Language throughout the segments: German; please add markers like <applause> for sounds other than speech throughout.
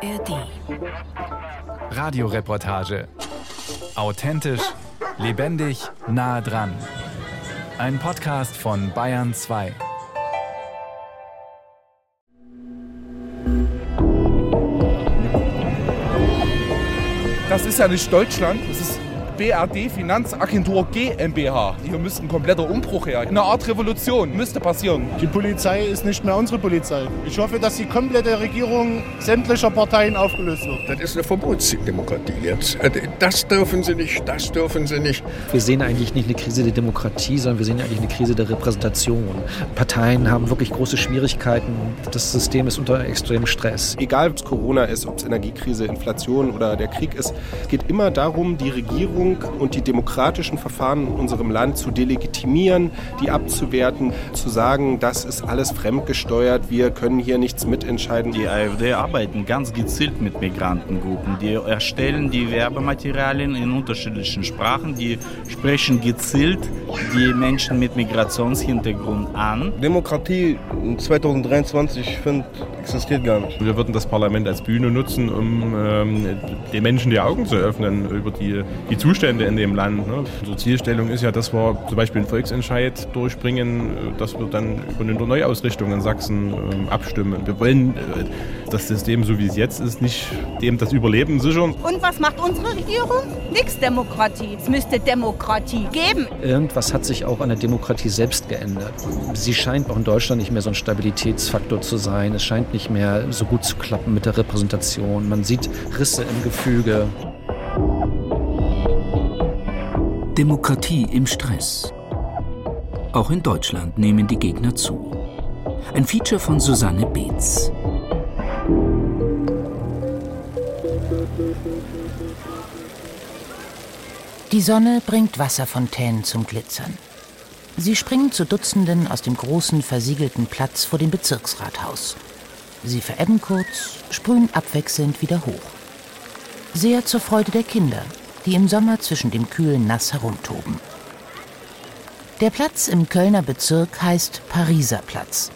ARD. Radioreportage. Authentisch, lebendig, nah dran. Ein Podcast von Bayern 2. Das ist ja nicht Deutschland, das ist BRD Finanzagentur GmbH. Hier müsste ein kompletter Umbruch her. Eine Art Revolution müsste passieren. Die Polizei ist nicht mehr unsere Polizei. Ich hoffe, dass die komplette Regierung sämtlicher Parteien aufgelöst wird. Das ist eine Verbotsdemokratie jetzt. Das dürfen sie nicht, das dürfen sie nicht. Wir sehen eigentlich nicht eine Krise der Demokratie, sondern wir sehen eigentlich eine Krise der Repräsentation. Parteien haben wirklich große Schwierigkeiten. Das System ist unter extremem Stress. Egal, ob es Corona ist, ob es Energiekrise, Inflation oder der Krieg ist, es geht immer darum, die Regierung Regierung und die demokratischen Verfahren in unserem Land zu delegitimieren, die abzuwerten, zu sagen, das ist alles fremdgesteuert, wir können hier nichts mitentscheiden. Die AfD arbeiten ganz gezielt mit Migrantengruppen. Die erstellen die Werbematerialien in unterschiedlichen Sprachen, die sprechen gezielt die Menschen mit Migrationshintergrund an. Demokratie 2023, finde existiert gar nicht. Wir würden das Parlament als Bühne nutzen, um ähm, den Menschen die Augen zu öffnen über die, die Zustände Zustände in dem Land. Ne? Unsere Zielstellung ist ja, dass wir zum Beispiel einen Volksentscheid durchbringen, dass wir dann über eine Neuausrichtung in Sachsen äh, abstimmen. Wir wollen äh, das System, so wie es jetzt ist, nicht dem das Überleben sichern. Und was macht unsere Regierung? Nix Demokratie. Es müsste Demokratie geben. Irgendwas hat sich auch an der Demokratie selbst geändert. Sie scheint auch in Deutschland nicht mehr so ein Stabilitätsfaktor zu sein. Es scheint nicht mehr so gut zu klappen mit der Repräsentation. Man sieht Risse im Gefüge. Demokratie im Stress. Auch in Deutschland nehmen die Gegner zu. Ein Feature von Susanne Beetz. Die Sonne bringt Wasserfontänen zum Glitzern. Sie springen zu Dutzenden aus dem großen versiegelten Platz vor dem Bezirksrathaus. Sie verebben kurz, sprühen abwechselnd wieder hoch. Sehr zur Freude der Kinder, die im Sommer zwischen dem kühlen Nass herumtoben. Der Platz im Kölner Bezirk heißt Pariser Platz.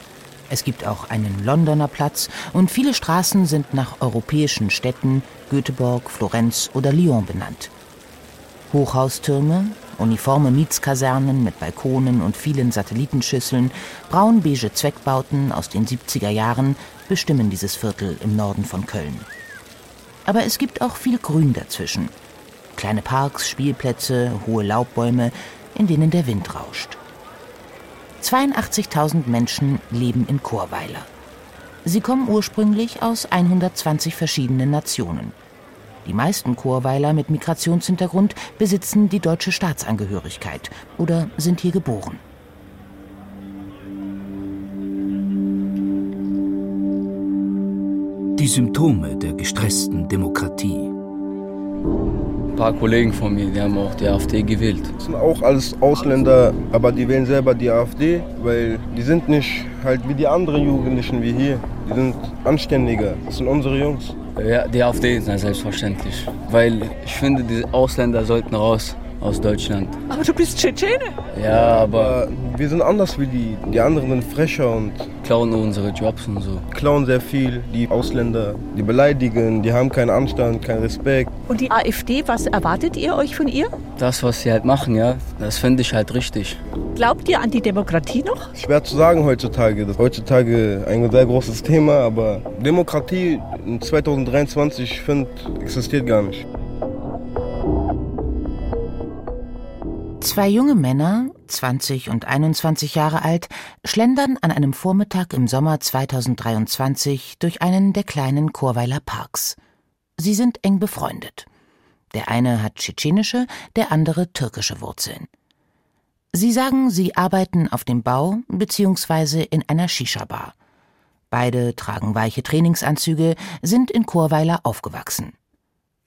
Es gibt auch einen Londoner Platz und viele Straßen sind nach europäischen Städten Göteborg, Florenz oder Lyon benannt. Hochhaustürme, uniforme Mietskasernen mit Balkonen und vielen Satellitenschüsseln, braun-beige Zweckbauten aus den 70er Jahren bestimmen dieses Viertel im Norden von Köln. Aber es gibt auch viel Grün dazwischen – Kleine Parks, Spielplätze, hohe Laubbäume, in denen der Wind rauscht. 82.000 Menschen leben in Chorweiler. Sie kommen ursprünglich aus 120 verschiedenen Nationen. Die meisten Chorweiler mit Migrationshintergrund besitzen die deutsche Staatsangehörigkeit oder sind hier geboren. Die Symptome der gestressten Demokratie. Ein paar Kollegen von mir, die haben auch die AfD gewählt. Das sind auch alles Ausländer, aber die wählen selber die AfD, weil die sind nicht halt wie die anderen Jugendlichen wie hier. Die sind anständiger. Das sind unsere Jungs. Ja, die AfD ist selbstverständlich. Weil ich finde, die Ausländer sollten raus aus Deutschland. Aber du bist Tschetschene. Ja, aber... Wir sind anders wie die. Die anderen sind frecher und... Klauen unsere Jobs und so. Klauen sehr viel. Die Ausländer, die beleidigen, die haben keinen Anstand, keinen Respekt. Und die AfD, was erwartet ihr euch von ihr? Das, was sie halt machen, ja, das finde ich halt richtig. Glaubt ihr an die Demokratie noch? Schwer zu sagen heutzutage. Das ist heutzutage ein sehr großes Thema, aber Demokratie in 2023, finde existiert gar nicht. Zwei junge Männer, 20 und 21 Jahre alt, schlendern an einem Vormittag im Sommer 2023 durch einen der kleinen Chorweiler Parks. Sie sind eng befreundet. Der eine hat tschetschenische, der andere türkische Wurzeln. Sie sagen, sie arbeiten auf dem Bau bzw. in einer Shisha-Bar. Beide tragen weiche Trainingsanzüge, sind in Chorweiler aufgewachsen.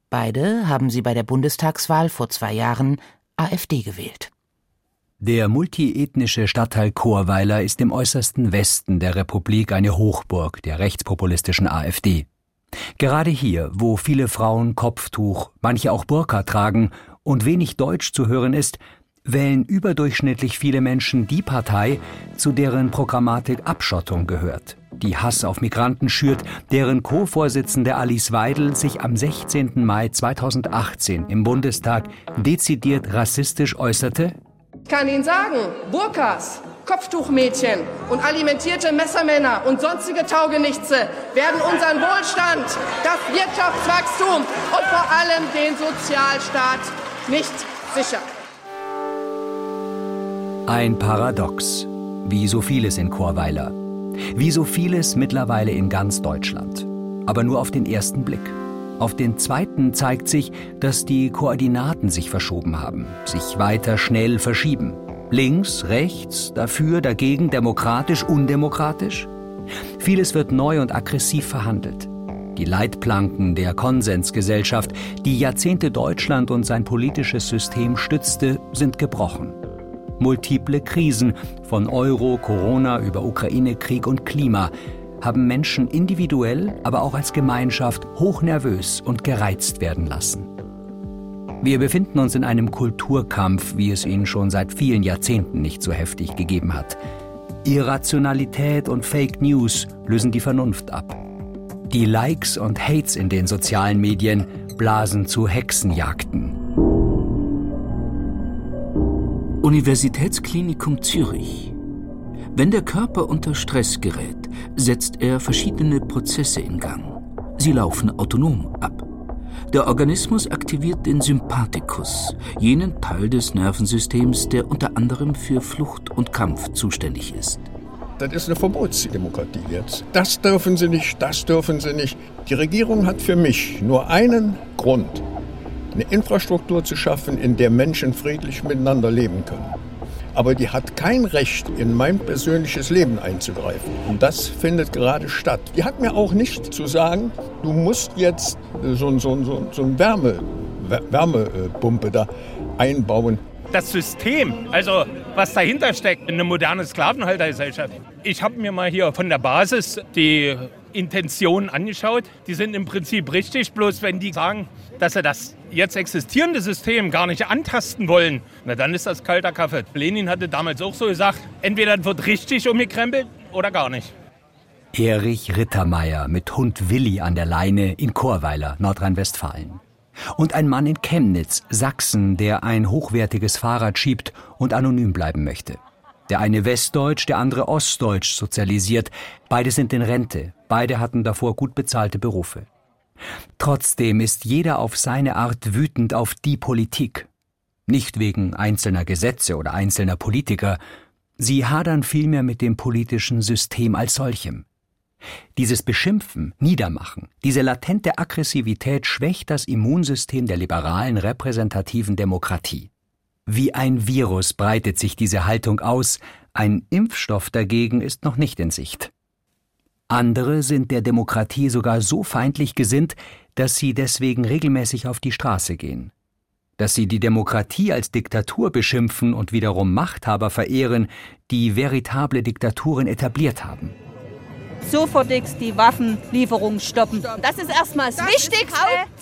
Beide haben sie bei der Bundestagswahl vor zwei Jahren AfD gewählt. Der multiethnische Stadtteil Chorweiler ist im äußersten Westen der Republik eine Hochburg der rechtspopulistischen AfD. Gerade hier, wo viele Frauen Kopftuch, manche auch Burka tragen und wenig Deutsch zu hören ist, wählen überdurchschnittlich viele Menschen die Partei, zu deren Programmatik Abschottung gehört. Die Hass auf Migranten schürt, deren Co-Vorsitzende Alice Weidel sich am 16. Mai 2018 im Bundestag dezidiert rassistisch äußerte? Ich kann Ihnen sagen, Burkas, Kopftuchmädchen und alimentierte Messermänner und sonstige Taugenichtse werden unseren Wohlstand, das Wirtschaftswachstum und vor allem den Sozialstaat nicht sichern. Ein Paradox, wie so vieles in Chorweiler. Wie so vieles mittlerweile in ganz Deutschland. Aber nur auf den ersten Blick. Auf den zweiten zeigt sich, dass die Koordinaten sich verschoben haben, sich weiter schnell verschieben. Links, rechts, dafür, dagegen, demokratisch, undemokratisch? Vieles wird neu und aggressiv verhandelt. Die Leitplanken der Konsensgesellschaft, die Jahrzehnte Deutschland und sein politisches System stützte, sind gebrochen. Multiple Krisen, von Euro, Corona über Ukraine-Krieg und Klima, haben Menschen individuell, aber auch als Gemeinschaft hochnervös und gereizt werden lassen. Wir befinden uns in einem Kulturkampf, wie es ihn schon seit vielen Jahrzehnten nicht so heftig gegeben hat. Irrationalität und Fake News lösen die Vernunft ab. Die Likes und Hates in den sozialen Medien blasen zu Hexenjagden. Universitätsklinikum Zürich. Wenn der Körper unter Stress gerät, setzt er verschiedene Prozesse in Gang. Sie laufen autonom ab. Der Organismus aktiviert den Sympathikus, jenen Teil des Nervensystems, der unter anderem für Flucht und Kampf zuständig ist. Das ist eine Verbotsdemokratie jetzt. Das dürfen sie nicht, das dürfen sie nicht. Die Regierung hat für mich nur einen Grund eine Infrastruktur zu schaffen, in der Menschen friedlich miteinander leben können. Aber die hat kein Recht, in mein persönliches Leben einzugreifen. Und das findet gerade statt. Die hat mir auch nicht zu sagen, du musst jetzt so, so, so, so eine Wärme, Wärmepumpe da einbauen. Das System, also was dahinter steckt, eine moderne Sklavenhaltergesellschaft. Ich habe mir mal hier von der Basis die Intentionen angeschaut. Die sind im Prinzip richtig, bloß wenn die sagen, dass sie das jetzt existierende System gar nicht antasten wollen, na dann ist das kalter Kaffee. Lenin hatte damals auch so gesagt, entweder wird richtig umgekrempelt oder gar nicht. Erich Rittermeier mit Hund Willi an der Leine in Chorweiler, Nordrhein-Westfalen. Und ein Mann in Chemnitz, Sachsen, der ein hochwertiges Fahrrad schiebt und anonym bleiben möchte. Der eine westdeutsch, der andere ostdeutsch sozialisiert. Beide sind in Rente. Beide hatten davor gut bezahlte Berufe. Trotzdem ist jeder auf seine Art wütend auf die Politik. Nicht wegen einzelner Gesetze oder einzelner Politiker, sie hadern vielmehr mit dem politischen System als solchem. Dieses Beschimpfen, Niedermachen, diese latente Aggressivität schwächt das Immunsystem der liberalen repräsentativen Demokratie. Wie ein Virus breitet sich diese Haltung aus, ein Impfstoff dagegen ist noch nicht in Sicht. Andere sind der Demokratie sogar so feindlich gesinnt, dass sie deswegen regelmäßig auf die Straße gehen. Dass sie die Demokratie als Diktatur beschimpfen und wiederum Machthaber verehren, die veritable Diktaturen etabliert haben sofortigst die Waffenlieferung stoppen. Das ist erstmal das, das Wichtigste.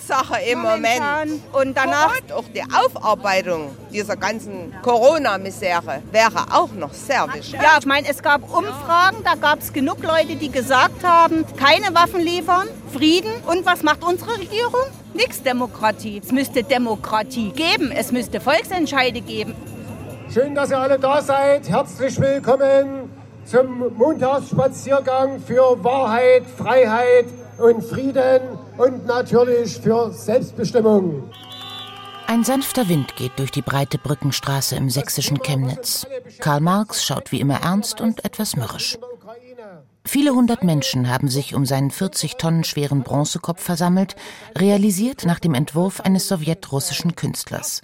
Hauptsache im momentan. Moment. Und danach auch die Aufarbeitung dieser ganzen Corona-Misere wäre auch noch sehr wichtig. Ja, ich meine, es gab Umfragen, da gab es genug Leute, die gesagt haben, keine Waffen liefern, Frieden. Und was macht unsere Regierung? Nix Demokratie. Es müsste Demokratie geben, es müsste Volksentscheide geben. Schön, dass ihr alle da seid. Herzlich willkommen zum Montagsspaziergang für Wahrheit, Freiheit und Frieden und natürlich für Selbstbestimmung. Ein sanfter Wind geht durch die breite Brückenstraße im sächsischen Chemnitz. Karl Marx schaut wie immer ernst und etwas mürrisch. Viele hundert Menschen haben sich um seinen 40 Tonnen schweren Bronzekopf versammelt, realisiert nach dem Entwurf eines sowjetrussischen Künstlers.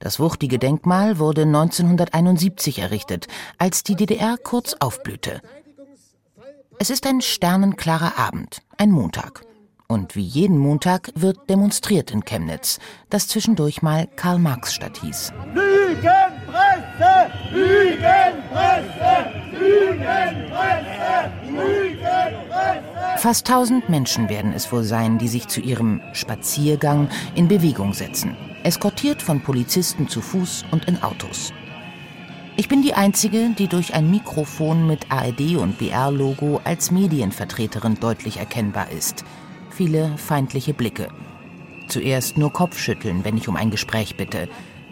Das wuchtige Denkmal wurde 1971 errichtet, als die DDR kurz aufblühte. Es ist ein sternenklarer Abend, ein Montag. Und wie jeden Montag wird demonstriert in Chemnitz, das zwischendurch mal Karl-Marx-Stadt hieß. Lügenpresse! Lügenpresse! Lügenpresse! Lügenpresse! Fast tausend Menschen werden es wohl sein, die sich zu ihrem Spaziergang in Bewegung setzen eskortiert von Polizisten zu Fuß und in Autos. Ich bin die Einzige, die durch ein Mikrofon mit ARD und BR-Logo als Medienvertreterin deutlich erkennbar ist. Viele feindliche Blicke. Zuerst nur Kopfschütteln, wenn ich um ein Gespräch bitte.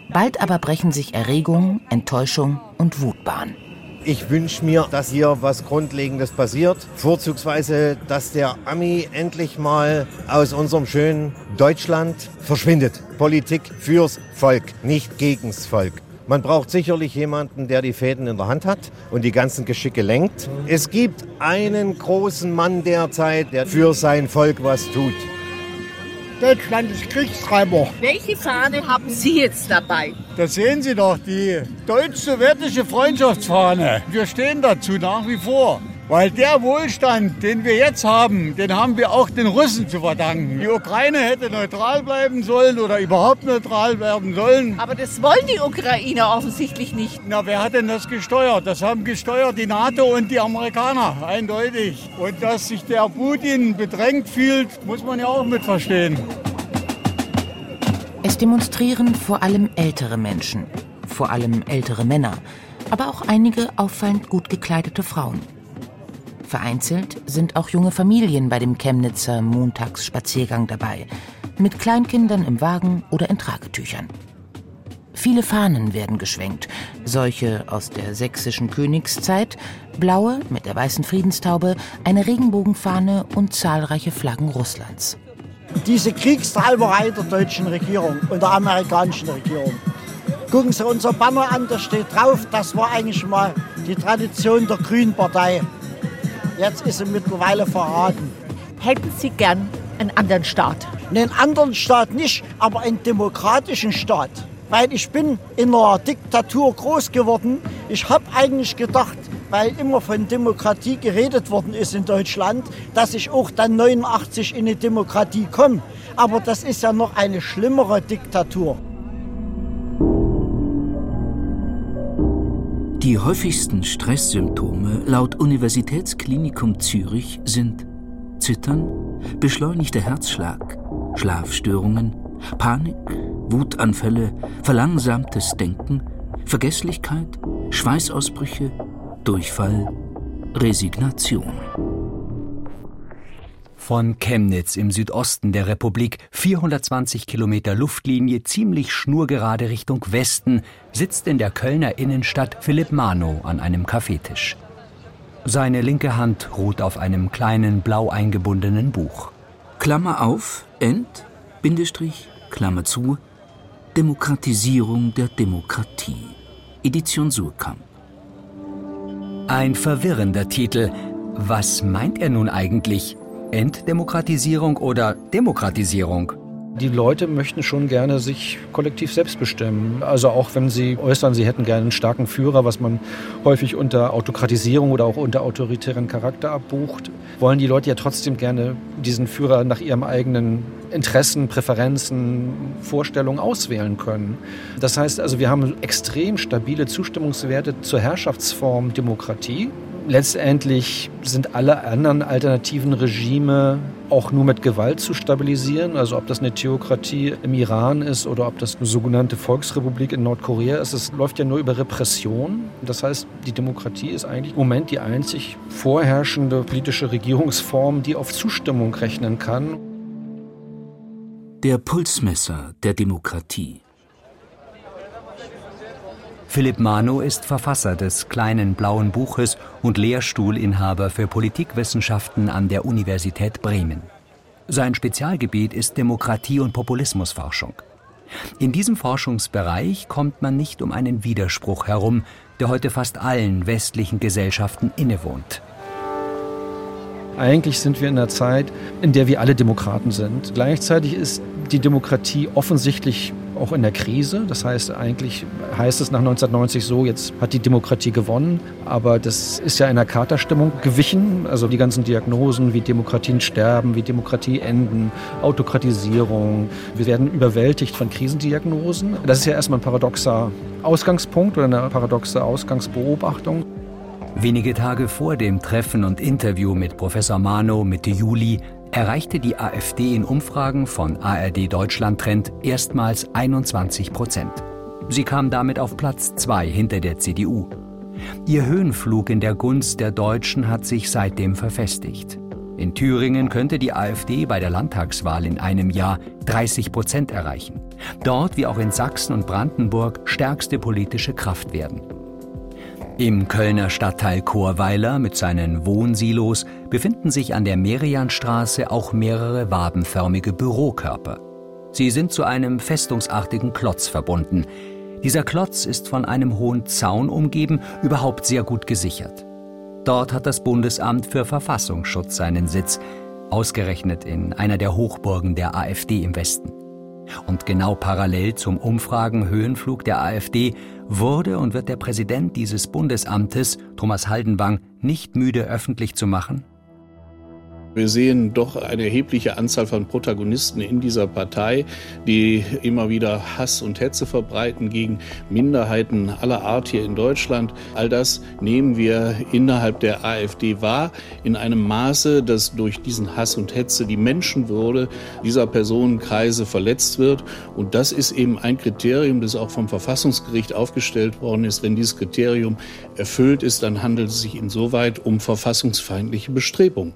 Bald aber brechen sich Erregung, Enttäuschung und Wut Bahn. Ich wünsche mir, dass hier was Grundlegendes passiert. Vorzugsweise, dass der Ami endlich mal aus unserem schönen Deutschland verschwindet. Politik fürs Volk, nicht gegens Volk. Man braucht sicherlich jemanden, der die Fäden in der Hand hat und die ganzen Geschicke lenkt. Es gibt einen großen Mann derzeit, der für sein Volk was tut. Deutschland ist Kriegstreiber. Welche Fahne haben Sie jetzt dabei? Da sehen Sie doch die deutsch-sowjetische Freundschaftsfahne. Wir stehen dazu nach wie vor. Weil der Wohlstand, den wir jetzt haben, den haben wir auch den Russen zu verdanken. Die Ukraine hätte neutral bleiben sollen oder überhaupt neutral werden sollen. Aber das wollen die Ukrainer offensichtlich nicht. Na, wer hat denn das gesteuert? Das haben gesteuert die NATO und die Amerikaner, eindeutig. Und dass sich der Putin bedrängt fühlt, muss man ja auch mit verstehen. Es demonstrieren vor allem ältere Menschen, vor allem ältere Männer, aber auch einige auffallend gut gekleidete Frauen. Vereinzelt sind auch junge Familien bei dem Chemnitzer Montagsspaziergang dabei, mit Kleinkindern im Wagen oder in Tragetüchern. Viele Fahnen werden geschwenkt, solche aus der sächsischen Königszeit, blaue mit der weißen Friedenstaube, eine Regenbogenfahne und zahlreiche Flaggen Russlands. Diese Kriegstreiberei der deutschen Regierung und der amerikanischen Regierung. Gucken Sie unser Banner an, da steht drauf, das war eigentlich mal die Tradition der Grünen Partei. Jetzt ist sie mittlerweile verraten. Hätten Sie gern einen anderen Staat? Einen anderen Staat nicht, aber einen demokratischen Staat. Weil ich bin in einer Diktatur groß geworden. Ich habe eigentlich gedacht, weil immer von Demokratie geredet worden ist in Deutschland, dass ich auch dann 89 in eine Demokratie komme. Aber das ist ja noch eine schlimmere Diktatur. Die häufigsten Stresssymptome laut Universitätsklinikum Zürich sind Zittern, beschleunigter Herzschlag, Schlafstörungen, Panik, Wutanfälle, verlangsamtes Denken, Vergesslichkeit, Schweißausbrüche, Durchfall, Resignation. Von Chemnitz im Südosten der Republik, 420 Kilometer Luftlinie, ziemlich schnurgerade Richtung Westen, sitzt in der Kölner Innenstadt Philipp Mano an einem Kaffeetisch. Seine linke Hand ruht auf einem kleinen blau eingebundenen Buch. Klammer auf, End, Bindestrich, Klammer zu, Demokratisierung der Demokratie. Edition Surkamp. Ein verwirrender Titel. Was meint er nun eigentlich? Entdemokratisierung oder Demokratisierung? Die Leute möchten schon gerne sich kollektiv selbst bestimmen. Also auch wenn sie äußern, sie hätten gerne einen starken Führer, was man häufig unter Autokratisierung oder auch unter autoritären Charakter abbucht, wollen die Leute ja trotzdem gerne diesen Führer nach ihrem eigenen Interessen, Präferenzen, Vorstellungen auswählen können. Das heißt also, wir haben extrem stabile Zustimmungswerte zur Herrschaftsform Demokratie letztendlich sind alle anderen alternativen Regime auch nur mit Gewalt zu stabilisieren. Also ob das eine Theokratie im Iran ist oder ob das eine sogenannte Volksrepublik in Nordkorea ist, es läuft ja nur über Repression. Das heißt, die Demokratie ist eigentlich im Moment die einzig vorherrschende politische Regierungsform, die auf Zustimmung rechnen kann. Der Pulsmesser der Demokratie. Philipp Mano ist Verfasser des kleinen blauen Buches und Lehrstuhlinhaber für Politikwissenschaften an der Universität Bremen. Sein Spezialgebiet ist Demokratie- und Populismusforschung. In diesem Forschungsbereich kommt man nicht um einen Widerspruch herum, der heute fast allen westlichen Gesellschaften innewohnt. Eigentlich sind wir in einer Zeit, in der wir alle Demokraten sind. Gleichzeitig ist die Demokratie offensichtlich auch in der Krise. Das heißt, eigentlich heißt es nach 1990 so, jetzt hat die Demokratie gewonnen. Aber das ist ja in einer Katerstimmung gewichen. Also die ganzen Diagnosen, wie Demokratien sterben, wie Demokratie enden, Autokratisierung. Wir werden überwältigt von Krisendiagnosen. Das ist ja erstmal ein paradoxer Ausgangspunkt oder eine paradoxe Ausgangsbeobachtung. Wenige Tage vor dem Treffen und Interview mit Professor Mano Mitte Juli erreichte die AfD in Umfragen von ARD Deutschland Trend erstmals 21 Prozent. Sie kam damit auf Platz zwei hinter der CDU. Ihr Höhenflug in der Gunst der Deutschen hat sich seitdem verfestigt. In Thüringen könnte die AfD bei der Landtagswahl in einem Jahr 30 Prozent erreichen. Dort wie auch in Sachsen und Brandenburg stärkste politische Kraft werden. Im Kölner Stadtteil Chorweiler mit seinen Wohnsilos befinden sich an der Merianstraße auch mehrere wabenförmige Bürokörper. Sie sind zu einem festungsartigen Klotz verbunden. Dieser Klotz ist von einem hohen Zaun umgeben, überhaupt sehr gut gesichert. Dort hat das Bundesamt für Verfassungsschutz seinen Sitz, ausgerechnet in einer der Hochburgen der AfD im Westen. Und genau parallel zum Umfragenhöhenflug der AfD wurde und wird der Präsident dieses Bundesamtes, Thomas Haldenwang, nicht müde öffentlich zu machen, wir sehen doch eine erhebliche Anzahl von Protagonisten in dieser Partei, die immer wieder Hass und Hetze verbreiten gegen Minderheiten aller Art hier in Deutschland. All das nehmen wir innerhalb der AfD wahr, in einem Maße, dass durch diesen Hass und Hetze die Menschenwürde dieser Personenkreise verletzt wird. Und das ist eben ein Kriterium, das auch vom Verfassungsgericht aufgestellt worden ist. Wenn dieses Kriterium erfüllt ist, dann handelt es sich insoweit um verfassungsfeindliche Bestrebungen.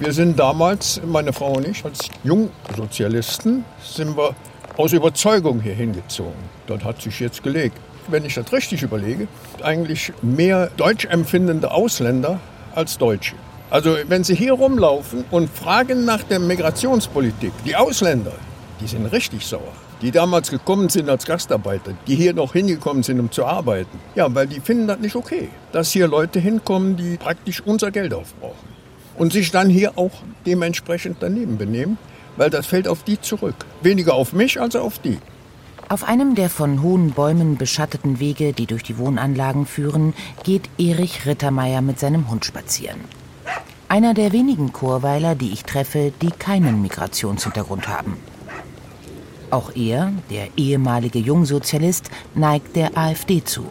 Wir sind damals, meine Frau und ich, als Jungsozialisten, sind wir aus Überzeugung hier hingezogen. Dort hat sich jetzt gelegt. Wenn ich das richtig überlege, eigentlich mehr deutsch empfindende Ausländer als Deutsche. Also wenn Sie hier rumlaufen und fragen nach der Migrationspolitik, die Ausländer, die sind richtig sauer. Die damals gekommen sind als Gastarbeiter, die hier noch hingekommen sind, um zu arbeiten. Ja, weil die finden das nicht okay, dass hier Leute hinkommen, die praktisch unser Geld aufbrauchen und sich dann hier auch dementsprechend daneben benehmen, weil das fällt auf die zurück. Weniger auf mich als auf die. Auf einem der von hohen Bäumen beschatteten Wege, die durch die Wohnanlagen führen, geht Erich Rittermeier mit seinem Hund spazieren. Einer der wenigen Chorweiler, die ich treffe, die keinen Migrationshintergrund haben. Auch er, der ehemalige Jungsozialist, neigt der AfD zu.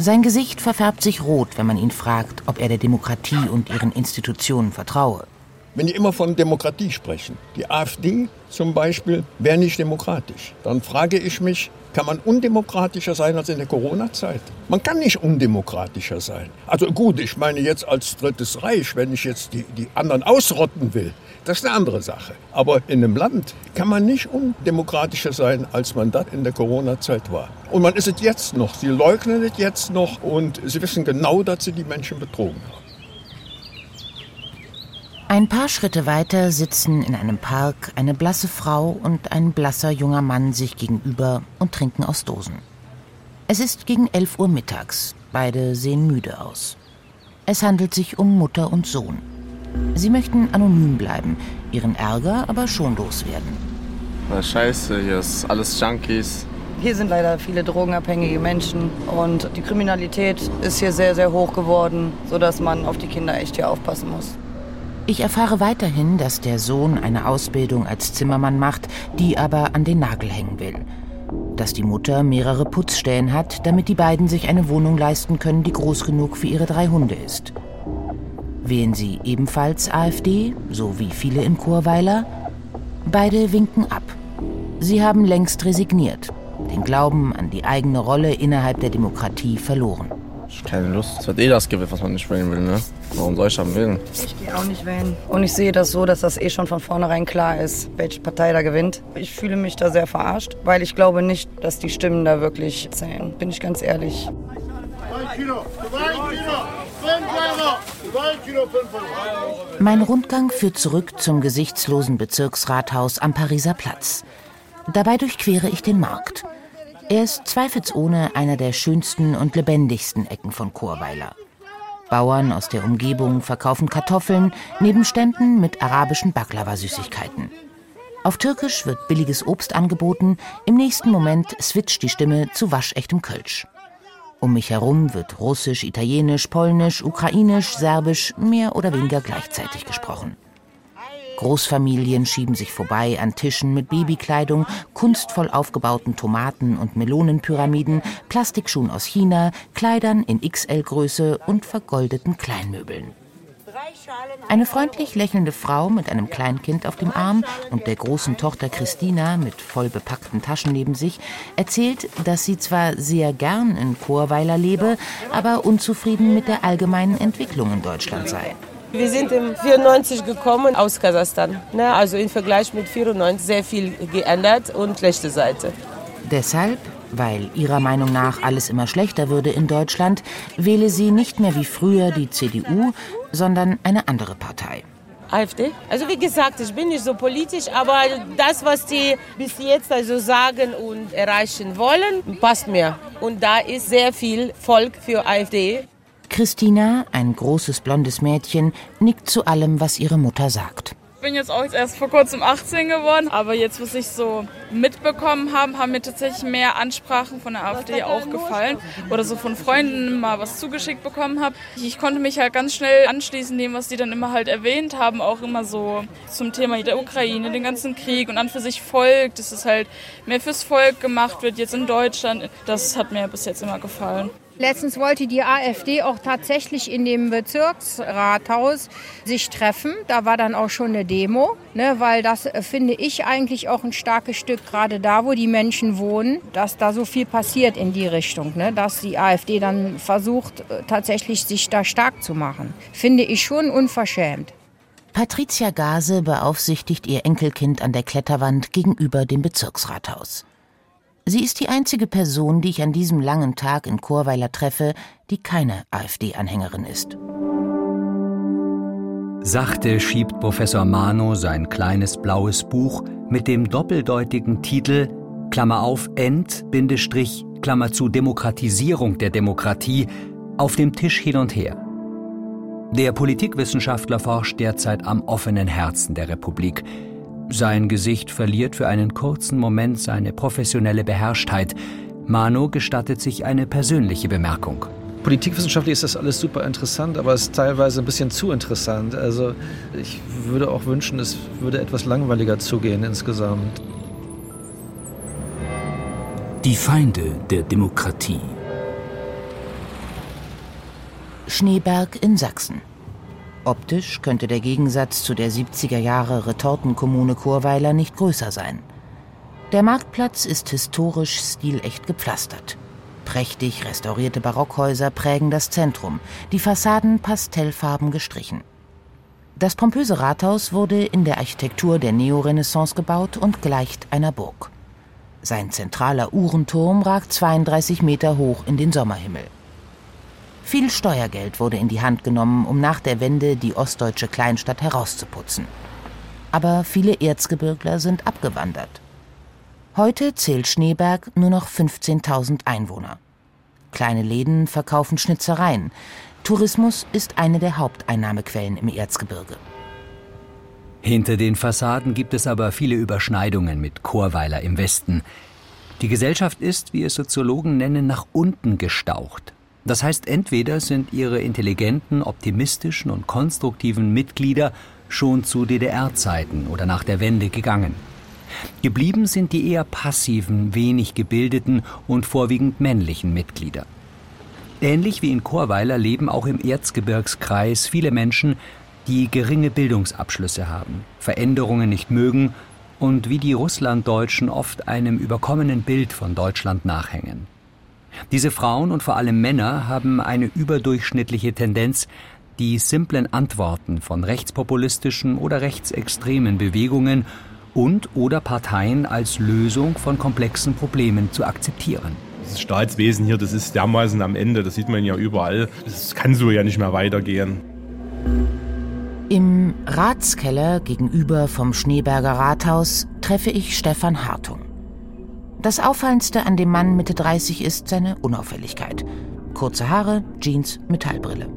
Sein Gesicht verfärbt sich rot, wenn man ihn fragt, ob er der Demokratie und ihren Institutionen vertraue. Wenn die immer von Demokratie sprechen, die AfD zum Beispiel wäre nicht demokratisch, dann frage ich mich, kann man undemokratischer sein als in der Corona-Zeit? Man kann nicht undemokratischer sein. Also gut, ich meine jetzt als Drittes Reich, wenn ich jetzt die, die anderen ausrotten will, das ist eine andere Sache. Aber in einem Land kann man nicht undemokratischer sein, als man das in der Corona-Zeit war. Und man ist es jetzt noch. Sie leugnen es jetzt noch und sie wissen genau, dass sie die Menschen betrogen haben. Ein paar Schritte weiter sitzen in einem Park eine blasse Frau und ein blasser junger Mann sich gegenüber und trinken aus Dosen. Es ist gegen 11 Uhr mittags. Beide sehen müde aus. Es handelt sich um Mutter und Sohn. Sie möchten anonym bleiben, ihren Ärger aber schon loswerden. Scheiße, hier ist alles Junkies. Hier sind leider viele drogenabhängige Menschen und die Kriminalität ist hier sehr, sehr hoch geworden, sodass man auf die Kinder echt hier aufpassen muss. Ich erfahre weiterhin, dass der Sohn eine Ausbildung als Zimmermann macht, die aber an den Nagel hängen will. Dass die Mutter mehrere Putzstellen hat, damit die beiden sich eine Wohnung leisten können, die groß genug für ihre drei Hunde ist. Wählen sie ebenfalls AfD, so wie viele in Chorweiler? Beide winken ab. Sie haben längst resigniert, den Glauben an die eigene Rolle innerhalb der Demokratie verloren. Keine Lust. Es wird eh das gewählt, was man nicht wählen will, ne? Warum soll ich dann wählen? Ich gehe auch nicht wählen. Und ich sehe das so, dass das eh schon von vornherein klar ist, welche Partei da gewinnt. Ich fühle mich da sehr verarscht, weil ich glaube nicht, dass die Stimmen da wirklich zählen. Bin ich ganz ehrlich. Mein Rundgang führt zurück zum gesichtslosen Bezirksrathaus am Pariser Platz. Dabei durchquere ich den Markt. Er ist zweifelsohne einer der schönsten und lebendigsten Ecken von Chorweiler. Bauern aus der Umgebung verkaufen Kartoffeln neben Ständen mit arabischen Baklava-Süßigkeiten. Auf Türkisch wird billiges Obst angeboten, im nächsten Moment switcht die Stimme zu waschechtem Kölsch. Um mich herum wird Russisch, Italienisch, Polnisch, Ukrainisch, Serbisch mehr oder weniger gleichzeitig gesprochen. Großfamilien schieben sich vorbei an Tischen mit Babykleidung, kunstvoll aufgebauten Tomaten- und Melonenpyramiden, Plastikschuhen aus China, Kleidern in XL-Größe und vergoldeten Kleinmöbeln. Eine freundlich lächelnde Frau mit einem kleinen Kind auf dem Arm und der großen Tochter Christina mit voll bepackten Taschen neben sich erzählt, dass sie zwar sehr gern in Chorweiler lebe, aber unzufrieden mit der allgemeinen Entwicklung in Deutschland sei. Wir sind im 94 gekommen aus Kasachstan. Ne? Also im Vergleich mit 94 sehr viel geändert und schlechte Seite. Deshalb, weil ihrer Meinung nach alles immer schlechter würde in Deutschland, wähle sie nicht mehr wie früher die CDU, sondern eine andere Partei. AfD. Also wie gesagt, ich bin nicht so politisch, aber das, was die bis jetzt also sagen und erreichen wollen, passt mir. Und da ist sehr viel Volk für AfD. Christina, ein großes blondes Mädchen, nickt zu allem, was ihre Mutter sagt. Ich bin jetzt auch erst vor kurzem 18 geworden, aber jetzt, was ich so mitbekommen habe, haben mir tatsächlich mehr Ansprachen von der AfD auch gefallen oder so von Freunden mal was zugeschickt bekommen habe. Ich konnte mich halt ganz schnell anschließen dem, was die dann immer halt erwähnt haben, auch immer so zum Thema der Ukraine, den ganzen Krieg und an für sich Volk, dass es halt mehr fürs Volk gemacht wird jetzt in Deutschland. Das hat mir bis jetzt immer gefallen. Letztens wollte die AfD auch tatsächlich in dem Bezirksrathaus sich treffen. Da war dann auch schon eine Demo, ne, weil das äh, finde ich eigentlich auch ein starkes Stück, gerade da, wo die Menschen wohnen, dass da so viel passiert in die Richtung, ne, dass die AfD dann versucht, äh, tatsächlich sich da stark zu machen. Finde ich schon unverschämt. Patricia Gase beaufsichtigt ihr Enkelkind an der Kletterwand gegenüber dem Bezirksrathaus. Sie ist die einzige Person, die ich an diesem langen Tag in Chorweiler treffe, die keine AfD-Anhängerin ist. Sachte schiebt Professor Mano sein kleines blaues Buch mit dem doppeldeutigen Titel Klammer auf End, Bindestrich, Klammer zu Demokratisierung der Demokratie auf dem Tisch hin und her. Der Politikwissenschaftler forscht derzeit am offenen Herzen der Republik, sein Gesicht verliert für einen kurzen Moment seine professionelle Beherrschtheit. Mano gestattet sich eine persönliche Bemerkung. Politikwissenschaftlich ist das alles super interessant, aber es ist teilweise ein bisschen zu interessant. Also ich würde auch wünschen, es würde etwas langweiliger zugehen insgesamt. Die Feinde der Demokratie. Schneeberg in Sachsen. Optisch könnte der Gegensatz zu der 70er Jahre Retortenkommune Chorweiler nicht größer sein. Der Marktplatz ist historisch stilecht gepflastert. Prächtig restaurierte Barockhäuser prägen das Zentrum, die Fassaden pastellfarben gestrichen. Das pompöse Rathaus wurde in der Architektur der Neorenaissance gebaut und gleicht einer Burg. Sein zentraler Uhrenturm ragt 32 Meter hoch in den Sommerhimmel. Viel Steuergeld wurde in die Hand genommen, um nach der Wende die ostdeutsche Kleinstadt herauszuputzen. Aber viele Erzgebirgler sind abgewandert. Heute zählt Schneeberg nur noch 15.000 Einwohner. Kleine Läden verkaufen Schnitzereien. Tourismus ist eine der Haupteinnahmequellen im Erzgebirge. Hinter den Fassaden gibt es aber viele Überschneidungen mit Chorweiler im Westen. Die Gesellschaft ist, wie es Soziologen nennen, nach unten gestaucht. Das heißt, entweder sind ihre intelligenten, optimistischen und konstruktiven Mitglieder schon zu DDR-Zeiten oder nach der Wende gegangen. Geblieben sind die eher passiven, wenig gebildeten und vorwiegend männlichen Mitglieder. Ähnlich wie in Chorweiler leben auch im Erzgebirgskreis viele Menschen, die geringe Bildungsabschlüsse haben, Veränderungen nicht mögen und wie die Russlanddeutschen oft einem überkommenen Bild von Deutschland nachhängen. Diese Frauen und vor allem Männer haben eine überdurchschnittliche Tendenz, die simplen Antworten von rechtspopulistischen oder rechtsextremen Bewegungen und oder Parteien als Lösung von komplexen Problemen zu akzeptieren. Das Staatswesen hier, das ist dermaßen am Ende, das sieht man ja überall. Das kann so ja nicht mehr weitergehen. Im Ratskeller gegenüber vom Schneeberger Rathaus treffe ich Stefan Hartung. Das Auffallendste an dem Mann Mitte 30 ist seine Unauffälligkeit. Kurze Haare, Jeans, Metallbrille.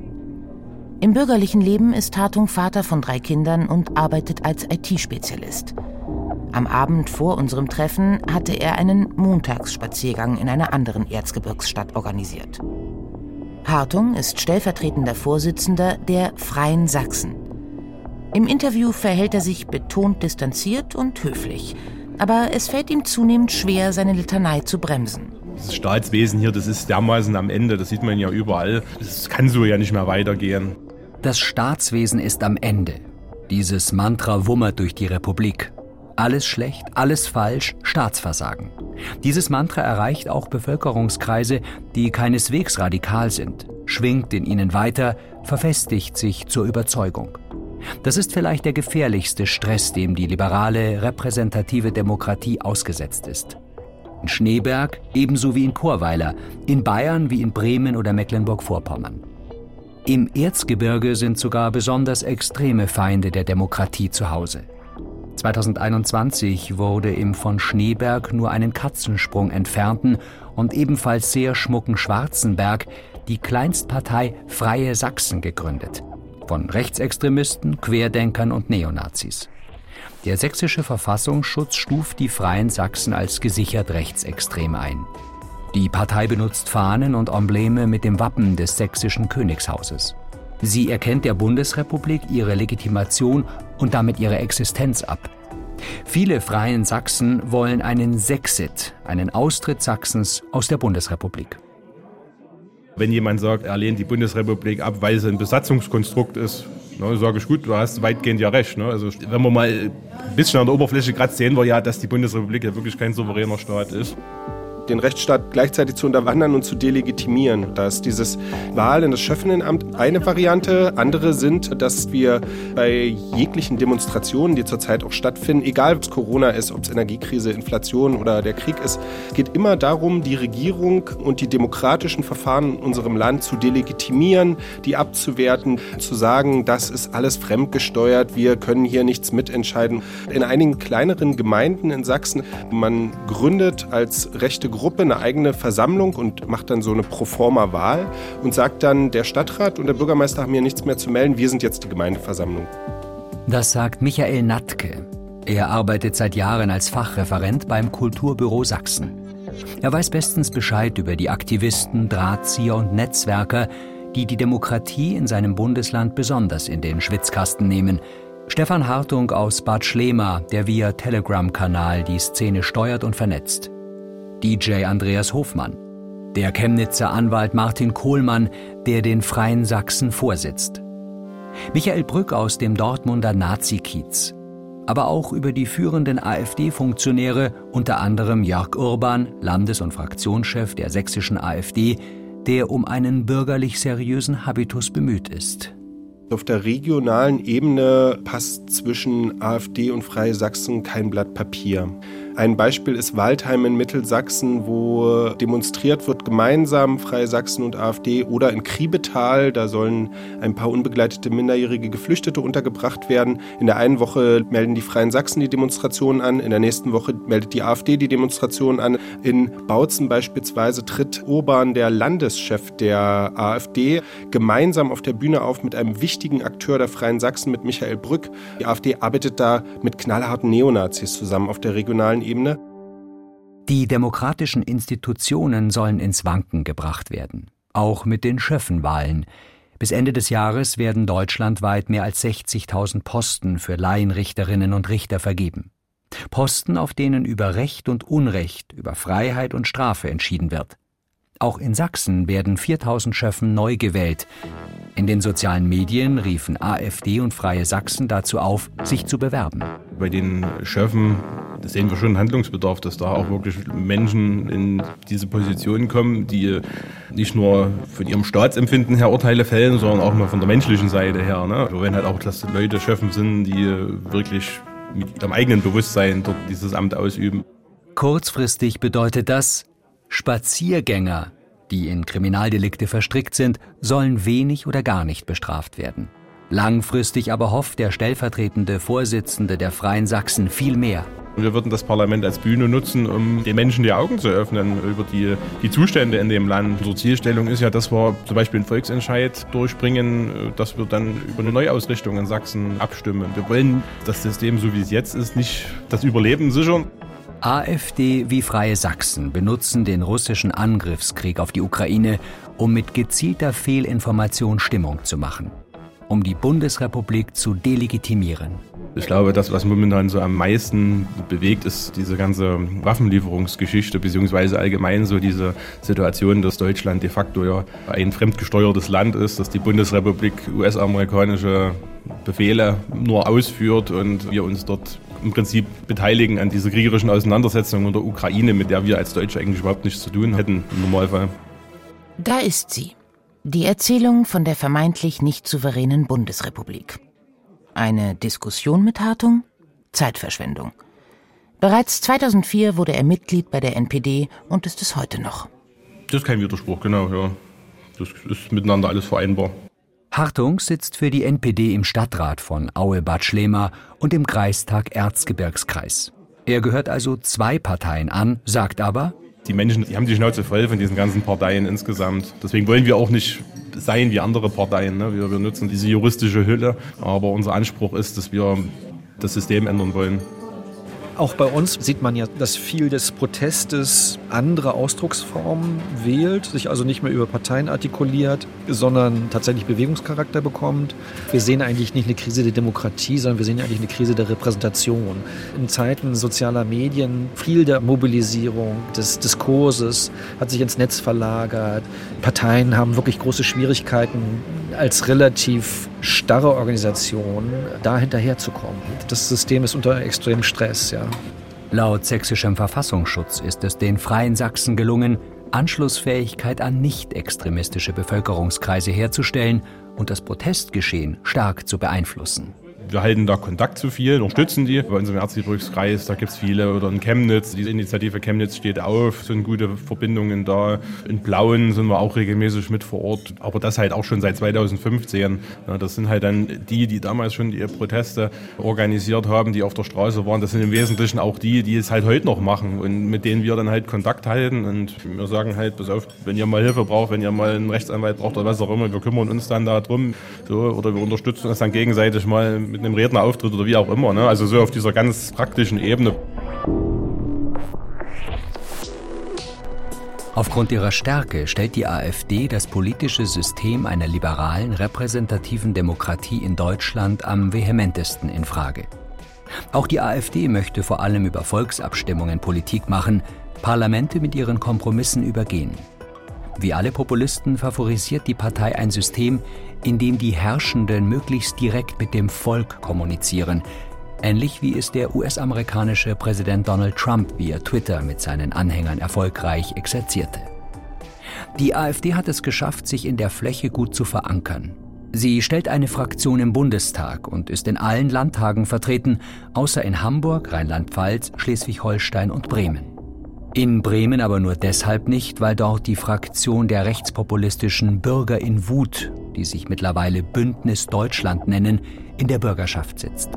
Im bürgerlichen Leben ist Hartung Vater von drei Kindern und arbeitet als IT-Spezialist. Am Abend vor unserem Treffen hatte er einen Montagsspaziergang in einer anderen Erzgebirgsstadt organisiert. Hartung ist stellvertretender Vorsitzender der Freien Sachsen. Im Interview verhält er sich betont distanziert und höflich – aber es fällt ihm zunehmend schwer, seine Litanei zu bremsen. Das Staatswesen hier, das ist dermaßen am Ende, das sieht man ja überall. Das kann so ja nicht mehr weitergehen. Das Staatswesen ist am Ende. Dieses Mantra wummert durch die Republik. Alles schlecht, alles falsch, Staatsversagen. Dieses Mantra erreicht auch Bevölkerungskreise, die keineswegs radikal sind, schwingt in ihnen weiter, verfestigt sich zur Überzeugung. Das ist vielleicht der gefährlichste Stress, dem die liberale, repräsentative Demokratie ausgesetzt ist. In Schneeberg ebenso wie in Chorweiler, in Bayern wie in Bremen oder Mecklenburg-Vorpommern. Im Erzgebirge sind sogar besonders extreme Feinde der Demokratie zu Hause. 2021 wurde im von Schneeberg nur einen Katzensprung entfernten und ebenfalls sehr schmucken Schwarzenberg die Kleinstpartei Freie Sachsen gegründet. Von Rechtsextremisten, Querdenkern und Neonazis. Der sächsische Verfassungsschutz stuft die Freien Sachsen als gesichert rechtsextrem ein. Die Partei benutzt Fahnen und Embleme mit dem Wappen des sächsischen Königshauses. Sie erkennt der Bundesrepublik ihre Legitimation und damit ihre Existenz ab. Viele freien Sachsen wollen einen Sexit, einen Austritt Sachsens aus der Bundesrepublik. Wenn jemand sagt, er lehnt die Bundesrepublik ab, weil sie ein Besatzungskonstrukt ist, ne, sage ich gut, du hast weitgehend ja recht. Ne? Also wenn man mal ein bisschen an der Oberfläche kratzt, sehen wir ja, dass die Bundesrepublik ja wirklich kein souveräner Staat ist den Rechtsstaat gleichzeitig zu unterwandern und zu delegitimieren. Da ist dieses Wahl in das Schöffnenamt eine Variante. Andere sind, dass wir bei jeglichen Demonstrationen, die zurzeit auch stattfinden, egal ob es Corona ist, ob es Energiekrise, Inflation oder der Krieg ist, geht immer darum, die Regierung und die demokratischen Verfahren in unserem Land zu delegitimieren, die abzuwerten, zu sagen, das ist alles fremdgesteuert, wir können hier nichts mitentscheiden. In einigen kleineren Gemeinden in Sachsen, man gründet als rechte Gruppe eine eigene Versammlung und macht dann so eine Proforma-Wahl und sagt dann, der Stadtrat und der Bürgermeister haben hier nichts mehr zu melden, wir sind jetzt die Gemeindeversammlung. Das sagt Michael Natke. Er arbeitet seit Jahren als Fachreferent beim Kulturbüro Sachsen. Er weiß bestens Bescheid über die Aktivisten, Drahtzieher und Netzwerker, die die Demokratie in seinem Bundesland besonders in den Schwitzkasten nehmen. Stefan Hartung aus Bad Schlema, der via Telegram-Kanal die Szene steuert und vernetzt. DJ Andreas Hofmann, der Chemnitzer Anwalt Martin Kohlmann, der den Freien Sachsen vorsitzt. Michael Brück aus dem Dortmunder Nazi-Kiez. Aber auch über die führenden AfD-Funktionäre, unter anderem Jörg Urban, Landes- und Fraktionschef der sächsischen AfD, der um einen bürgerlich seriösen Habitus bemüht ist. Auf der regionalen Ebene passt zwischen AfD und Freie Sachsen kein Blatt Papier. Ein Beispiel ist Waldheim in Mittelsachsen, wo demonstriert wird gemeinsam Freie Sachsen und AfD oder in Kriebetal, da sollen ein paar unbegleitete minderjährige Geflüchtete untergebracht werden. In der einen Woche melden die Freien Sachsen die Demonstrationen an, in der nächsten Woche meldet die AfD die Demonstrationen an. In Bautzen beispielsweise tritt Urban, der Landeschef der AfD, gemeinsam auf der Bühne auf mit einem wichtigen Akteur der Freien Sachsen, mit Michael Brück. Die AfD arbeitet da mit knallharten Neonazis zusammen auf der regionalen Ebene. Die demokratischen Institutionen sollen ins Wanken gebracht werden, auch mit den Schöffenwahlen. Bis Ende des Jahres werden deutschlandweit mehr als 60.000 Posten für Laienrichterinnen und Richter vergeben. Posten, auf denen über Recht und Unrecht, über Freiheit und Strafe entschieden wird. Auch in Sachsen werden 4000 Schöffen neu gewählt. In den sozialen Medien riefen AfD und Freie Sachsen dazu auf, sich zu bewerben. Bei den Schöffen sehen wir schon Handlungsbedarf, dass da auch wirklich Menschen in diese Position kommen, die nicht nur von ihrem Staatsempfinden her Urteile fällen, sondern auch mal von der menschlichen Seite her. Ne? Also wenn halt auch dass Leute Schöffen sind, die wirklich mit ihrem eigenen Bewusstsein dort dieses Amt ausüben. Kurzfristig bedeutet das, Spaziergänger, die in Kriminaldelikte verstrickt sind, sollen wenig oder gar nicht bestraft werden. Langfristig aber hofft der stellvertretende Vorsitzende der Freien Sachsen viel mehr. Wir würden das Parlament als Bühne nutzen, um den Menschen die Augen zu öffnen über die, die Zustände in dem Land. Unsere Zielstellung ist ja, dass wir zum Beispiel einen Volksentscheid durchbringen, dass wir dann über eine Neuausrichtung in Sachsen abstimmen. Wir wollen das System, so wie es jetzt ist, nicht das Überleben sichern, AfD wie Freie Sachsen benutzen den russischen Angriffskrieg auf die Ukraine, um mit gezielter Fehlinformation Stimmung zu machen, um die Bundesrepublik zu delegitimieren. Ich glaube, das, was momentan so am meisten bewegt, ist diese ganze Waffenlieferungsgeschichte, beziehungsweise allgemein so diese Situation, dass Deutschland de facto ja ein fremdgesteuertes Land ist, dass die Bundesrepublik US-amerikanische Befehle nur ausführt und wir uns dort im Prinzip beteiligen an dieser kriegerischen Auseinandersetzung in der Ukraine, mit der wir als Deutsche eigentlich überhaupt nichts zu tun hätten im Normalfall. Da ist sie. Die Erzählung von der vermeintlich nicht souveränen Bundesrepublik. Eine Diskussion mit Hartung? Zeitverschwendung. Bereits 2004 wurde er Mitglied bei der NPD und ist es heute noch. Das ist kein Widerspruch, genau, ja. Das ist miteinander alles vereinbar. Hartung sitzt für die NPD im Stadtrat von Aue-Bad Schlema und im Kreistag Erzgebirgskreis. Er gehört also zwei Parteien an, sagt aber, die Menschen die haben die Schnauze voll von diesen ganzen Parteien insgesamt. Deswegen wollen wir auch nicht sein wie andere Parteien. Ne? Wir, wir nutzen diese juristische Hülle, aber unser Anspruch ist, dass wir das System ändern wollen. Auch bei uns sieht man ja, dass viel des Protestes andere Ausdrucksformen wählt, sich also nicht mehr über Parteien artikuliert, sondern tatsächlich Bewegungscharakter bekommt. Wir sehen eigentlich nicht eine Krise der Demokratie, sondern wir sehen eigentlich eine Krise der Repräsentation. In Zeiten sozialer Medien viel der Mobilisierung, des Diskurses hat sich ins Netz verlagert. Parteien haben wirklich große Schwierigkeiten, als relativ starre Organisation da hinterherzukommen. Das System ist unter extremem Stress, ja. Laut sächsischem Verfassungsschutz ist es den Freien Sachsen gelungen, Anschlussfähigkeit an nicht extremistische Bevölkerungskreise herzustellen und das Protestgeschehen stark zu beeinflussen. Wir halten da Kontakt zu vielen, unterstützen die. Bei uns im Erzgebirgskreis, da gibt es viele. Oder in Chemnitz, die Initiative Chemnitz steht auf, sind gute Verbindungen da. In Blauen sind wir auch regelmäßig mit vor Ort. Aber das halt auch schon seit 2015. das sind halt dann die, die damals schon die Proteste organisiert haben, die auf der Straße waren. Das sind im Wesentlichen auch die, die es halt heute noch machen und mit denen wir dann halt Kontakt halten. Und wir sagen halt, pass auf, wenn ihr mal Hilfe braucht, wenn ihr mal einen Rechtsanwalt braucht oder was auch immer, wir kümmern uns dann darum. So, oder wir unterstützen uns dann gegenseitig mal mit einem Rednerauftritt oder wie auch immer. Ne? Also so auf dieser ganz praktischen Ebene. Aufgrund ihrer Stärke stellt die AfD das politische System einer liberalen, repräsentativen Demokratie in Deutschland am vehementesten in Frage. Auch die AfD möchte vor allem über Volksabstimmungen Politik machen, Parlamente mit ihren Kompromissen übergehen. Wie alle Populisten favorisiert die Partei ein System, in dem die Herrschenden möglichst direkt mit dem Volk kommunizieren, ähnlich wie es der US-amerikanische Präsident Donald Trump via Twitter mit seinen Anhängern erfolgreich exerzierte. Die AfD hat es geschafft, sich in der Fläche gut zu verankern. Sie stellt eine Fraktion im Bundestag und ist in allen Landtagen vertreten, außer in Hamburg, Rheinland-Pfalz, Schleswig-Holstein und Bremen. In Bremen aber nur deshalb nicht, weil dort die Fraktion der rechtspopulistischen Bürger in Wut, die sich mittlerweile Bündnis Deutschland nennen, in der Bürgerschaft sitzt.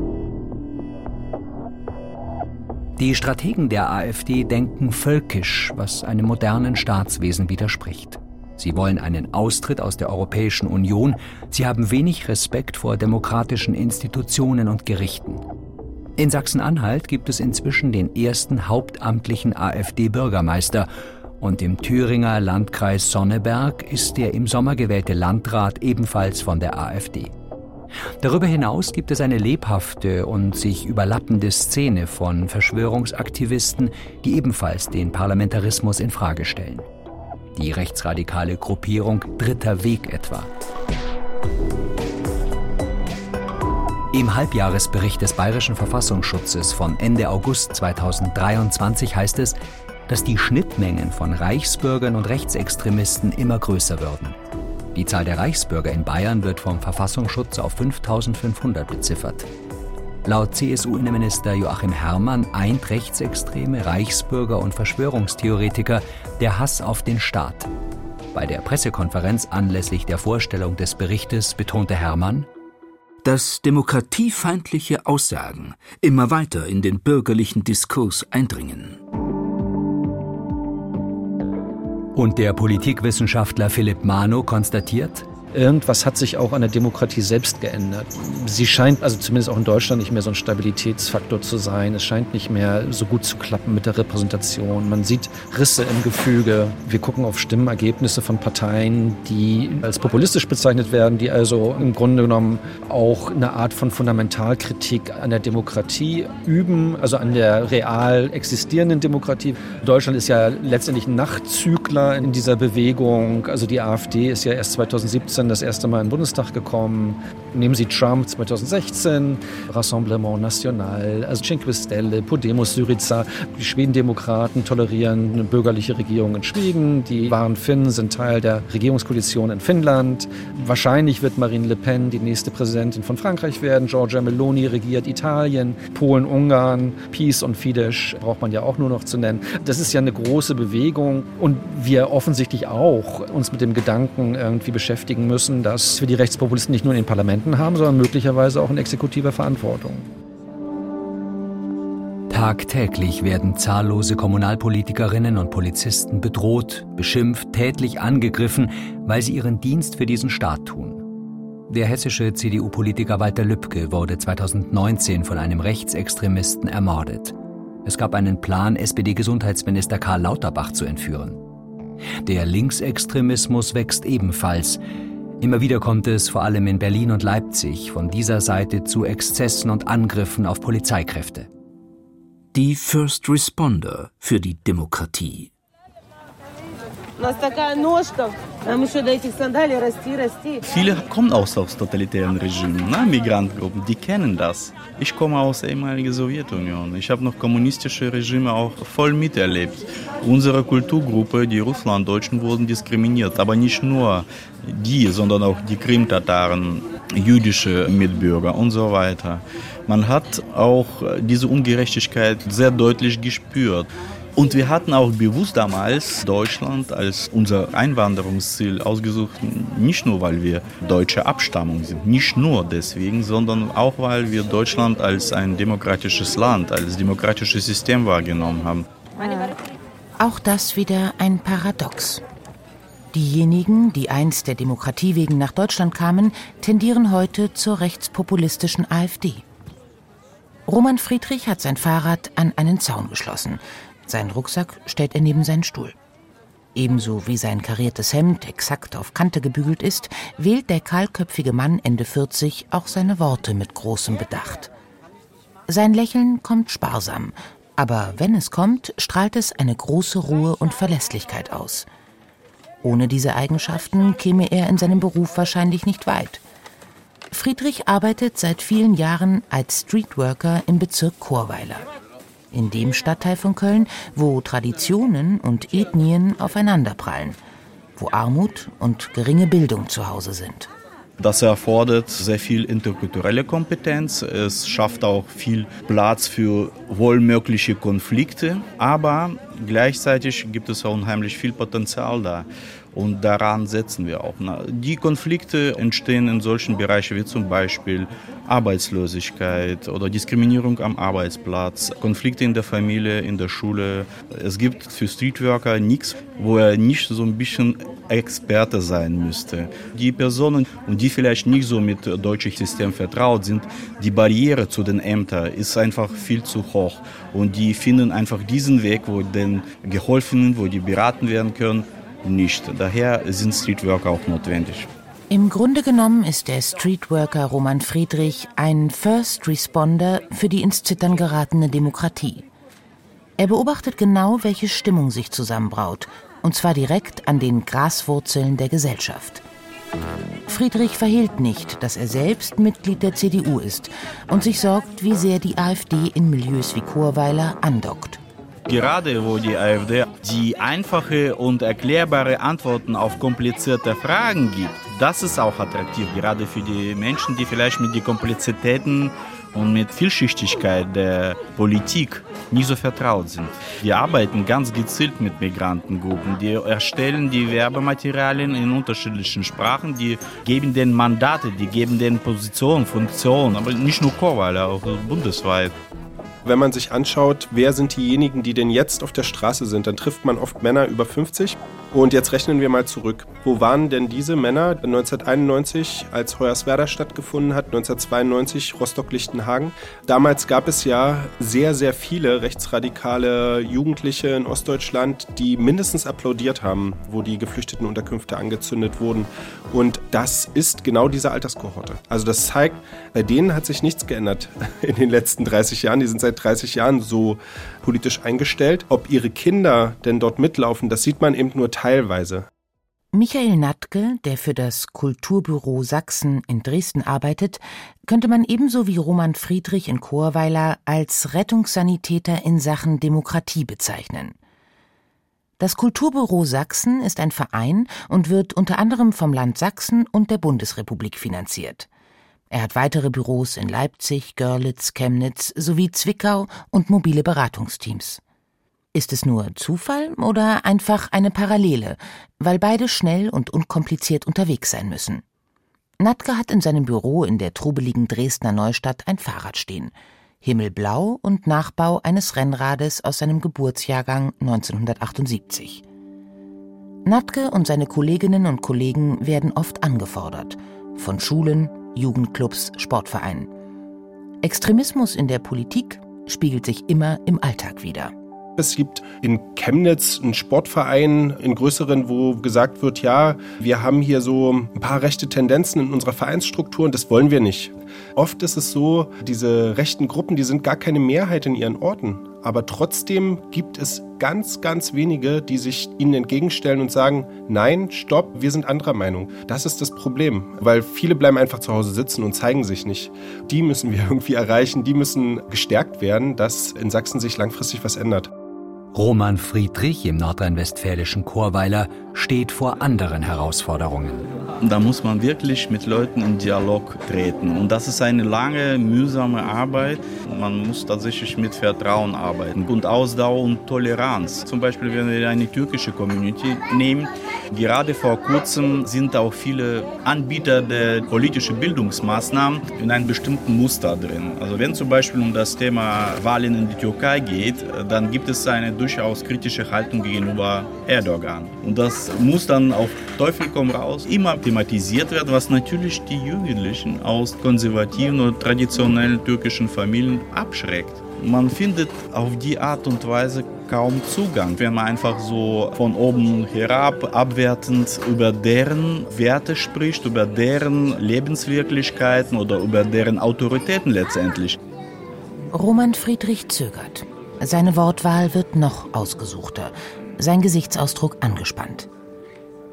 Die Strategen der AfD denken völkisch, was einem modernen Staatswesen widerspricht. Sie wollen einen Austritt aus der Europäischen Union, sie haben wenig Respekt vor demokratischen Institutionen und Gerichten. In Sachsen-Anhalt gibt es inzwischen den ersten hauptamtlichen AfD-Bürgermeister und im Thüringer Landkreis Sonneberg ist der im Sommer gewählte Landrat ebenfalls von der AfD. Darüber hinaus gibt es eine lebhafte und sich überlappende Szene von Verschwörungsaktivisten, die ebenfalls den Parlamentarismus in Frage stellen. Die rechtsradikale Gruppierung Dritter Weg etwa. Im Halbjahresbericht des Bayerischen Verfassungsschutzes von Ende August 2023 heißt es, dass die Schnittmengen von Reichsbürgern und Rechtsextremisten immer größer würden. Die Zahl der Reichsbürger in Bayern wird vom Verfassungsschutz auf 5500 beziffert. Laut CSU-Innenminister Joachim Herrmann eint Rechtsextreme, Reichsbürger und Verschwörungstheoretiker der Hass auf den Staat. Bei der Pressekonferenz anlässlich der Vorstellung des Berichtes betonte Herrmann, dass demokratiefeindliche Aussagen immer weiter in den bürgerlichen Diskurs eindringen. Und der Politikwissenschaftler Philipp Mano konstatiert, irgendwas hat sich auch an der Demokratie selbst geändert. Sie scheint also zumindest auch in Deutschland nicht mehr so ein Stabilitätsfaktor zu sein. Es scheint nicht mehr so gut zu klappen mit der Repräsentation. Man sieht Risse im Gefüge. Wir gucken auf Stimmenergebnisse von Parteien, die als populistisch bezeichnet werden, die also im Grunde genommen auch eine Art von Fundamentalkritik an der Demokratie üben, also an der real existierenden Demokratie. Deutschland ist ja letztendlich ein Nachzügler in dieser Bewegung. Also die AfD ist ja erst 2017 das erste Mal in den Bundestag gekommen. Nehmen Sie Trump 2016, Rassemblement National, also Cinque Stelle, Podemos Syriza. Die Schwedendemokraten tolerieren eine bürgerliche Regierung in Schweden. Die wahren Finnen sind Teil der Regierungskoalition in Finnland. Wahrscheinlich wird Marine Le Pen die nächste Präsidentin von Frankreich werden. Giorgia Meloni regiert Italien, Polen, Ungarn, Peace und Fidesz braucht man ja auch nur noch zu nennen. Das ist ja eine große Bewegung und wir offensichtlich auch uns mit dem Gedanken irgendwie beschäftigen müssen, dass wir die Rechtspopulisten nicht nur in den Parlamenten haben, sondern möglicherweise auch in exekutiver Verantwortung. Tagtäglich werden zahllose Kommunalpolitikerinnen und Polizisten bedroht, beschimpft, tätlich angegriffen, weil sie ihren Dienst für diesen Staat tun. Der hessische CDU-Politiker Walter Lübcke wurde 2019 von einem Rechtsextremisten ermordet. Es gab einen Plan, SPD-Gesundheitsminister Karl Lauterbach zu entführen. Der Linksextremismus wächst ebenfalls. Immer wieder kommt es, vor allem in Berlin und Leipzig, von dieser Seite zu Exzessen und Angriffen auf Polizeikräfte. Die First Responder für die Demokratie. Viele kommen aus, aus totalitären Regimen, ne? Migrantengruppen, die kennen das. Ich komme aus der ehemaligen Sowjetunion. Ich habe noch kommunistische Regime auch voll miterlebt. Unsere Kulturgruppe, die Russlanddeutschen, wurden diskriminiert. Aber nicht nur die, sondern auch die Krim-Tataren, jüdische Mitbürger und so weiter. Man hat auch diese Ungerechtigkeit sehr deutlich gespürt. Und wir hatten auch bewusst damals Deutschland als unser Einwanderungsziel ausgesucht, nicht nur weil wir deutsche Abstammung sind, nicht nur deswegen, sondern auch weil wir Deutschland als ein demokratisches Land, als demokratisches System wahrgenommen haben. Auch das wieder ein Paradox. Diejenigen, die einst der Demokratie wegen nach Deutschland kamen, tendieren heute zur rechtspopulistischen AfD. Roman Friedrich hat sein Fahrrad an einen Zaun geschlossen. Seinen Rucksack stellt er neben seinen Stuhl. Ebenso wie sein kariertes Hemd exakt auf Kante gebügelt ist, wählt der kahlköpfige Mann Ende 40 auch seine Worte mit großem Bedacht. Sein Lächeln kommt sparsam, aber wenn es kommt, strahlt es eine große Ruhe und Verlässlichkeit aus. Ohne diese Eigenschaften käme er in seinem Beruf wahrscheinlich nicht weit. Friedrich arbeitet seit vielen Jahren als Streetworker im Bezirk Chorweiler. In dem Stadtteil von Köln, wo Traditionen und Ethnien aufeinanderprallen, wo Armut und geringe Bildung zu Hause sind. Das erfordert sehr viel interkulturelle Kompetenz. Es schafft auch viel Platz für wohlmögliche Konflikte. Aber gleichzeitig gibt es auch unheimlich viel Potenzial da. Und daran setzen wir auch. Die Konflikte entstehen in solchen Bereichen wie zum Beispiel Arbeitslosigkeit oder Diskriminierung am Arbeitsplatz, Konflikte in der Familie, in der Schule. Es gibt für Streetworker nichts, wo er nicht so ein bisschen Experte sein müsste. Die Personen, die vielleicht nicht so mit deutschem System vertraut sind, die Barriere zu den Ämtern ist einfach viel zu hoch. Und die finden einfach diesen Weg, wo denen geholfen, wo die beraten werden können nicht. Daher sind Streetworker auch notwendig. Im Grunde genommen ist der Streetworker Roman Friedrich ein First Responder für die ins Zittern geratene Demokratie. Er beobachtet genau, welche Stimmung sich zusammenbraut, und zwar direkt an den Graswurzeln der Gesellschaft. Friedrich verhehlt nicht, dass er selbst Mitglied der CDU ist und sich sorgt, wie sehr die AfD in Milieus wie Chorweiler andockt. Gerade wo die AfD die einfache und erklärbare Antworten auf komplizierte Fragen gibt, das ist auch attraktiv, gerade für die Menschen, die vielleicht mit den Komplexitäten und mit Vielschichtigkeit der Politik nicht so vertraut sind. Wir arbeiten ganz gezielt mit Migrantengruppen. Die erstellen die Werbematerialien in unterschiedlichen Sprachen, die geben den Mandate, die geben den Positionen, Funktionen, aber nicht nur Chorweiler, auch bundesweit. Wenn man sich anschaut, wer sind diejenigen, die denn jetzt auf der Straße sind, dann trifft man oft Männer über 50. Und jetzt rechnen wir mal zurück. Wo waren denn diese Männer 1991, als Hoyerswerda stattgefunden hat, 1992 Rostock-Lichtenhagen? Damals gab es ja sehr, sehr viele rechtsradikale Jugendliche in Ostdeutschland, die mindestens applaudiert haben, wo die Geflüchtetenunterkünfte angezündet wurden. Und das ist genau diese Alterskohorte. Also das zeigt, bei denen hat sich nichts geändert <laughs> in den letzten 30 Jahren. Die sind seit 30 Jahren so politisch eingestellt. Ob ihre Kinder denn dort mitlaufen, das sieht man eben nur teilweise. Michael Natke, der für das Kulturbüro Sachsen in Dresden arbeitet, könnte man ebenso wie Roman Friedrich in Chorweiler als Rettungssanitäter in Sachen Demokratie bezeichnen. Das Kulturbüro Sachsen ist ein Verein und wird unter anderem vom Land Sachsen und der Bundesrepublik finanziert. Er hat weitere Büros in Leipzig, Görlitz, Chemnitz sowie Zwickau und mobile Beratungsteams. Ist es nur Zufall oder einfach eine Parallele, weil beide schnell und unkompliziert unterwegs sein müssen? Natke hat in seinem Büro in der trubeligen Dresdner Neustadt ein Fahrrad stehen. Himmelblau und Nachbau eines Rennrades aus seinem Geburtsjahrgang 1978. Natke und seine Kolleginnen und Kollegen werden oft angefordert. Von Schulen, Jugendclubs, Sportvereinen. Extremismus in der Politik spiegelt sich immer im Alltag wider. Es gibt in Chemnitz einen Sportverein, in größeren, wo gesagt wird, ja, wir haben hier so ein paar rechte Tendenzen in unserer Vereinsstruktur und das wollen wir nicht. Oft ist es so, diese rechten Gruppen, die sind gar keine Mehrheit in ihren Orten. Aber trotzdem gibt es ganz, ganz wenige, die sich ihnen entgegenstellen und sagen, nein, stopp, wir sind anderer Meinung. Das ist das Problem, weil viele bleiben einfach zu Hause sitzen und zeigen sich nicht. Die müssen wir <laughs> irgendwie erreichen, die müssen gestärkt werden, dass in Sachsen sich langfristig was ändert. Roman Friedrich im nordrhein-westfälischen Chorweiler steht vor anderen Herausforderungen. Da muss man wirklich mit Leuten in Dialog treten. Und das ist eine lange, mühsame Arbeit. Man muss tatsächlich mit Vertrauen arbeiten und Ausdauer und Toleranz. Zum Beispiel, wenn wir eine türkische Community nehmen, gerade vor kurzem sind auch viele Anbieter der politischen Bildungsmaßnahmen in einem bestimmten Muster drin. Also wenn zum Beispiel um das Thema Wahlen in die Türkei geht, dann gibt es eine durchaus kritische Haltung gegenüber Erdogan. Und das muss dann auf Teufel komm raus immer thematisiert werden, was natürlich die Jugendlichen aus konservativen oder traditionellen türkischen Familien abschreckt. Man findet auf die Art und Weise kaum Zugang, wenn man einfach so von oben herab abwertend über deren Werte spricht, über deren Lebenswirklichkeiten oder über deren Autoritäten letztendlich. Roman Friedrich zögert. Seine Wortwahl wird noch ausgesuchter, sein Gesichtsausdruck angespannt.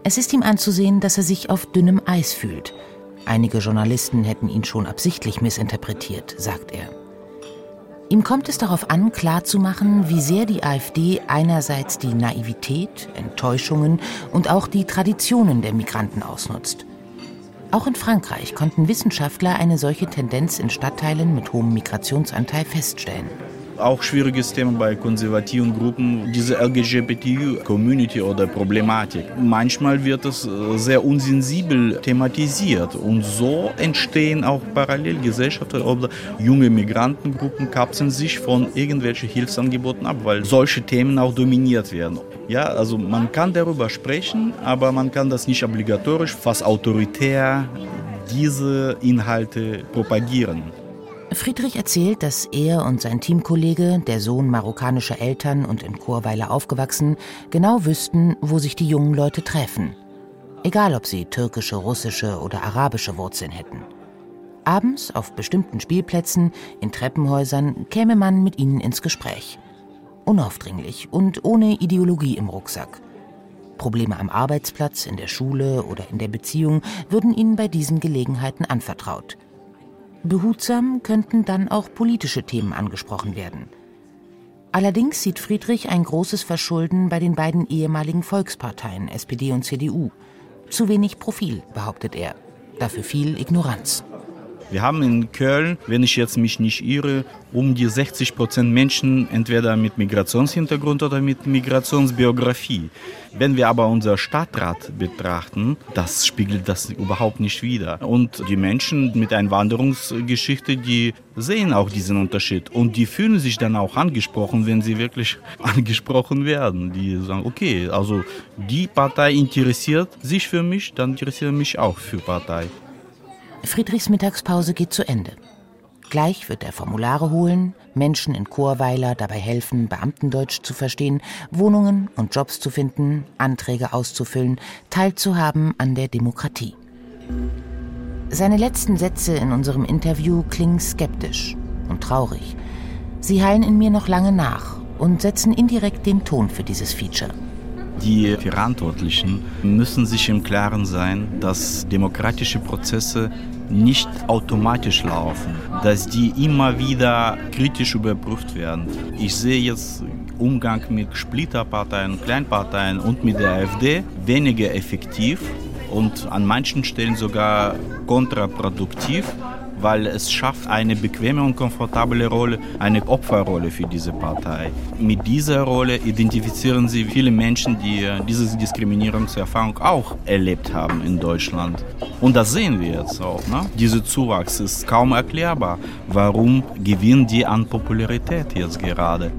Es ist ihm anzusehen, dass er sich auf dünnem Eis fühlt. Einige Journalisten hätten ihn schon absichtlich missinterpretiert, sagt er. Ihm kommt es darauf an, klarzumachen, wie sehr die AfD einerseits die Naivität, Enttäuschungen und auch die Traditionen der Migranten ausnutzt. Auch in Frankreich konnten Wissenschaftler eine solche Tendenz in Stadtteilen mit hohem Migrationsanteil feststellen auch schwieriges Thema bei konservativen Gruppen, diese LGBT-Community oder Problematik. Manchmal wird es äh, sehr unsensibel thematisiert und so entstehen auch Parallelgesellschaften oder junge Migrantengruppen kapseln sich von irgendwelchen Hilfsangeboten ab, weil solche Themen auch dominiert werden. Ja, also man kann darüber sprechen, aber man kann das nicht obligatorisch, fast autoritär diese Inhalte propagieren. Friedrich erzählt, dass er und sein Teamkollege, der Sohn marokkanischer Eltern und in Chorweiler aufgewachsen, genau wüssten, wo sich die jungen Leute treffen. Egal, ob sie türkische, russische oder arabische Wurzeln hätten. Abends auf bestimmten Spielplätzen, in Treppenhäusern käme man mit ihnen ins Gespräch. Unaufdringlich und ohne Ideologie im Rucksack. Probleme am Arbeitsplatz, in der Schule oder in der Beziehung würden ihnen bei diesen Gelegenheiten anvertraut. Behutsam könnten dann auch politische Themen angesprochen werden. Allerdings sieht Friedrich ein großes Verschulden bei den beiden ehemaligen Volksparteien SPD und CDU. Zu wenig Profil, behauptet er. Dafür viel Ignoranz. Wir haben in Köln, wenn ich jetzt mich nicht irre, um die 60 Prozent Menschen entweder mit Migrationshintergrund oder mit Migrationsbiografie. Wenn wir aber unser Stadtrat betrachten, das spiegelt das überhaupt nicht wider. Und die Menschen mit Einwanderungsgeschichte, die sehen auch diesen Unterschied und die fühlen sich dann auch angesprochen, wenn sie wirklich <laughs> angesprochen werden. Die sagen, okay, also die Partei interessiert sich für mich, dann interessiert mich auch für Partei. Friedrichs Mittagspause geht zu Ende. Gleich wird er Formulare holen, Menschen in Chorweiler dabei helfen, Beamtendeutsch zu verstehen, Wohnungen und Jobs zu finden, Anträge auszufüllen, teilzuhaben an der Demokratie. Seine letzten Sätze in unserem Interview klingen skeptisch und traurig. Sie hallen in mir noch lange nach und setzen indirekt den Ton für dieses Feature. Die Verantwortlichen müssen sich im Klaren sein, dass demokratische Prozesse nicht automatisch laufen, dass die immer wieder kritisch überprüft werden. Ich sehe jetzt Umgang mit Splitterparteien, Kleinparteien und mit der AfD weniger effektiv und an manchen Stellen sogar kontraproduktiv weil es schafft eine bequeme und komfortable Rolle, eine Opferrolle für diese Partei. Mit dieser Rolle identifizieren sie viele Menschen, die äh, diese Diskriminierungserfahrung auch erlebt haben in Deutschland. Und das sehen wir jetzt auch. Ne? Dieser Zuwachs ist kaum erklärbar. Warum gewinnen die an Popularität jetzt gerade?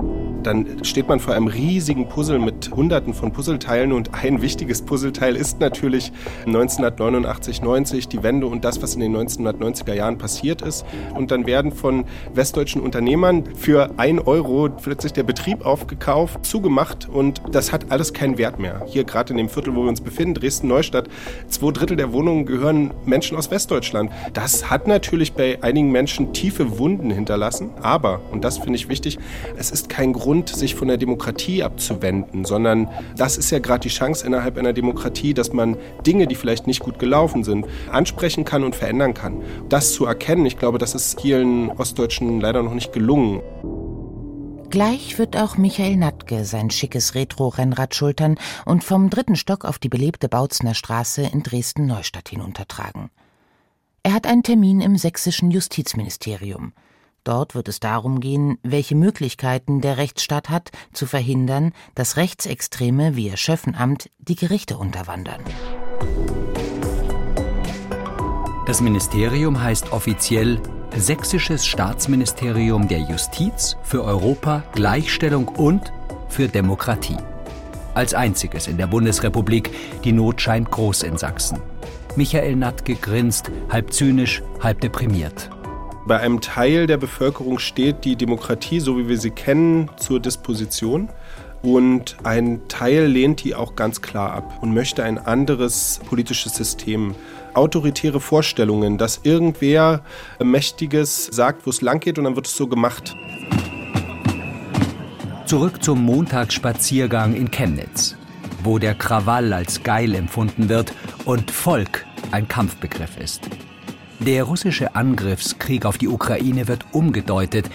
Dann steht man vor einem riesigen Puzzle mit Hunderten von Puzzleteilen und ein wichtiges Puzzleteil ist natürlich 1989, 90 die Wende und das, was in den 1990er Jahren passiert ist. Und dann werden von westdeutschen Unternehmern für ein Euro plötzlich der Betrieb aufgekauft, zugemacht und das hat alles keinen Wert mehr. Hier gerade in dem Viertel, wo wir uns befinden, Dresden-Neustadt, zwei Drittel der Wohnungen gehören Menschen aus Westdeutschland. Das hat natürlich bei einigen Menschen tiefe Wunden hinterlassen, aber, und das finde ich wichtig, es ist kein Grund, Grund, sich von der Demokratie abzuwenden, sondern das ist ja gerade die Chance innerhalb einer Demokratie, dass man Dinge, die vielleicht nicht gut gelaufen sind, ansprechen kann und verändern kann. Das zu erkennen, ich glaube, das ist vielen Ostdeutschen leider noch nicht gelungen. Gleich wird auch Michael Natke sein schickes Retro-Rennrad schultern und vom dritten Stock auf die belebte Bautzner Straße in Dresden-Neustadt hinuntertragen. Er hat einen Termin im sächsischen Justizministerium. Dort wird es darum gehen, welche Möglichkeiten der Rechtsstaat hat, zu verhindern, dass Rechtsextreme wie Ihr Schöffenamt die Gerichte unterwandern. Das Ministerium heißt offiziell Sächsisches Staatsministerium der Justiz für Europa, Gleichstellung und für Demokratie. Als einziges in der Bundesrepublik, die Not scheint groß in Sachsen. Michael Nattke grinst, halb zynisch, halb deprimiert. Bei einem Teil der Bevölkerung steht die Demokratie, so wie wir sie kennen, zur Disposition. Und ein Teil lehnt die auch ganz klar ab und möchte ein anderes politisches System. Autoritäre Vorstellungen, dass irgendwer Mächtiges sagt, wo es lang geht und dann wird es so gemacht. Zurück zum Montagsspaziergang in Chemnitz, wo der Krawall als geil empfunden wird und Volk ein Kampfbegriff ist. Der russische Angriffskrieg auf die Ukraine wird umgedeutet.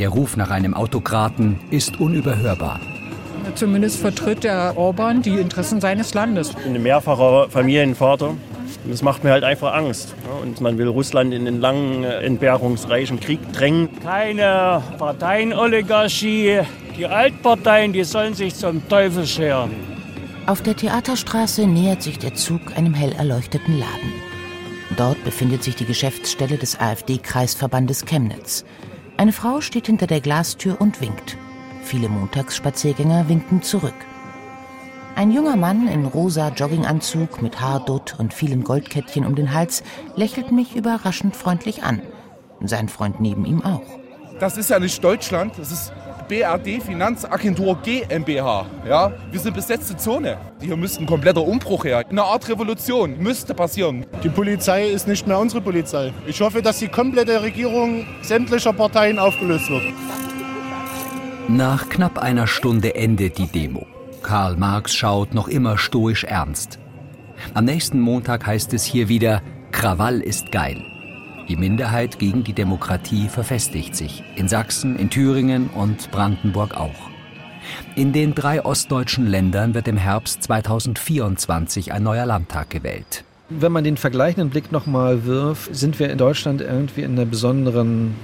Der Ruf nach einem Autokraten ist unüberhörbar. Zumindest vertritt der Orban die Interessen seines Landes. Ich bin ein mehrfacher Familienvater. Und das macht mir halt einfach Angst. Und man will Russland in den langen, entbehrungsreichen Krieg drängen. Keine Parteienoligarchie. Die Altparteien, die sollen sich zum Teufel scheren. Auf der Theaterstraße nähert sich der Zug einem hell erleuchteten Laden. Dort befindet sich die Geschäftsstelle des AfD-Kreisverbandes Chemnitz. Eine Frau steht hinter der Glastür und winkt. Viele Montagsspaziergänger winken zurück. Ein junger Mann in rosa Jogginganzug mit Haardutt und vielen Goldkettchen um den Hals lächelt mich überraschend freundlich an. Sein Freund neben ihm auch. Das ist ja nicht Deutschland, das ist BRD Finanzagentur GmbH. Ja, wir sind besetzte Zone. Hier müsste ein kompletter Umbruch her. Eine Art Revolution müsste passieren. Die Polizei ist nicht mehr unsere Polizei. Ich hoffe, dass die komplette Regierung sämtlicher Parteien aufgelöst wird. Nach knapp einer Stunde endet die Demo. Karl Marx schaut noch immer stoisch ernst. Am nächsten Montag heißt es hier wieder, Krawall ist geil. Die Minderheit gegen die Demokratie verfestigt sich. In Sachsen, in Thüringen und Brandenburg auch. In den drei ostdeutschen Ländern wird im Herbst 2024 ein neuer Landtag gewählt. Wenn man den vergleichenden Blick nochmal wirft, sind wir in Deutschland irgendwie in einer besonderen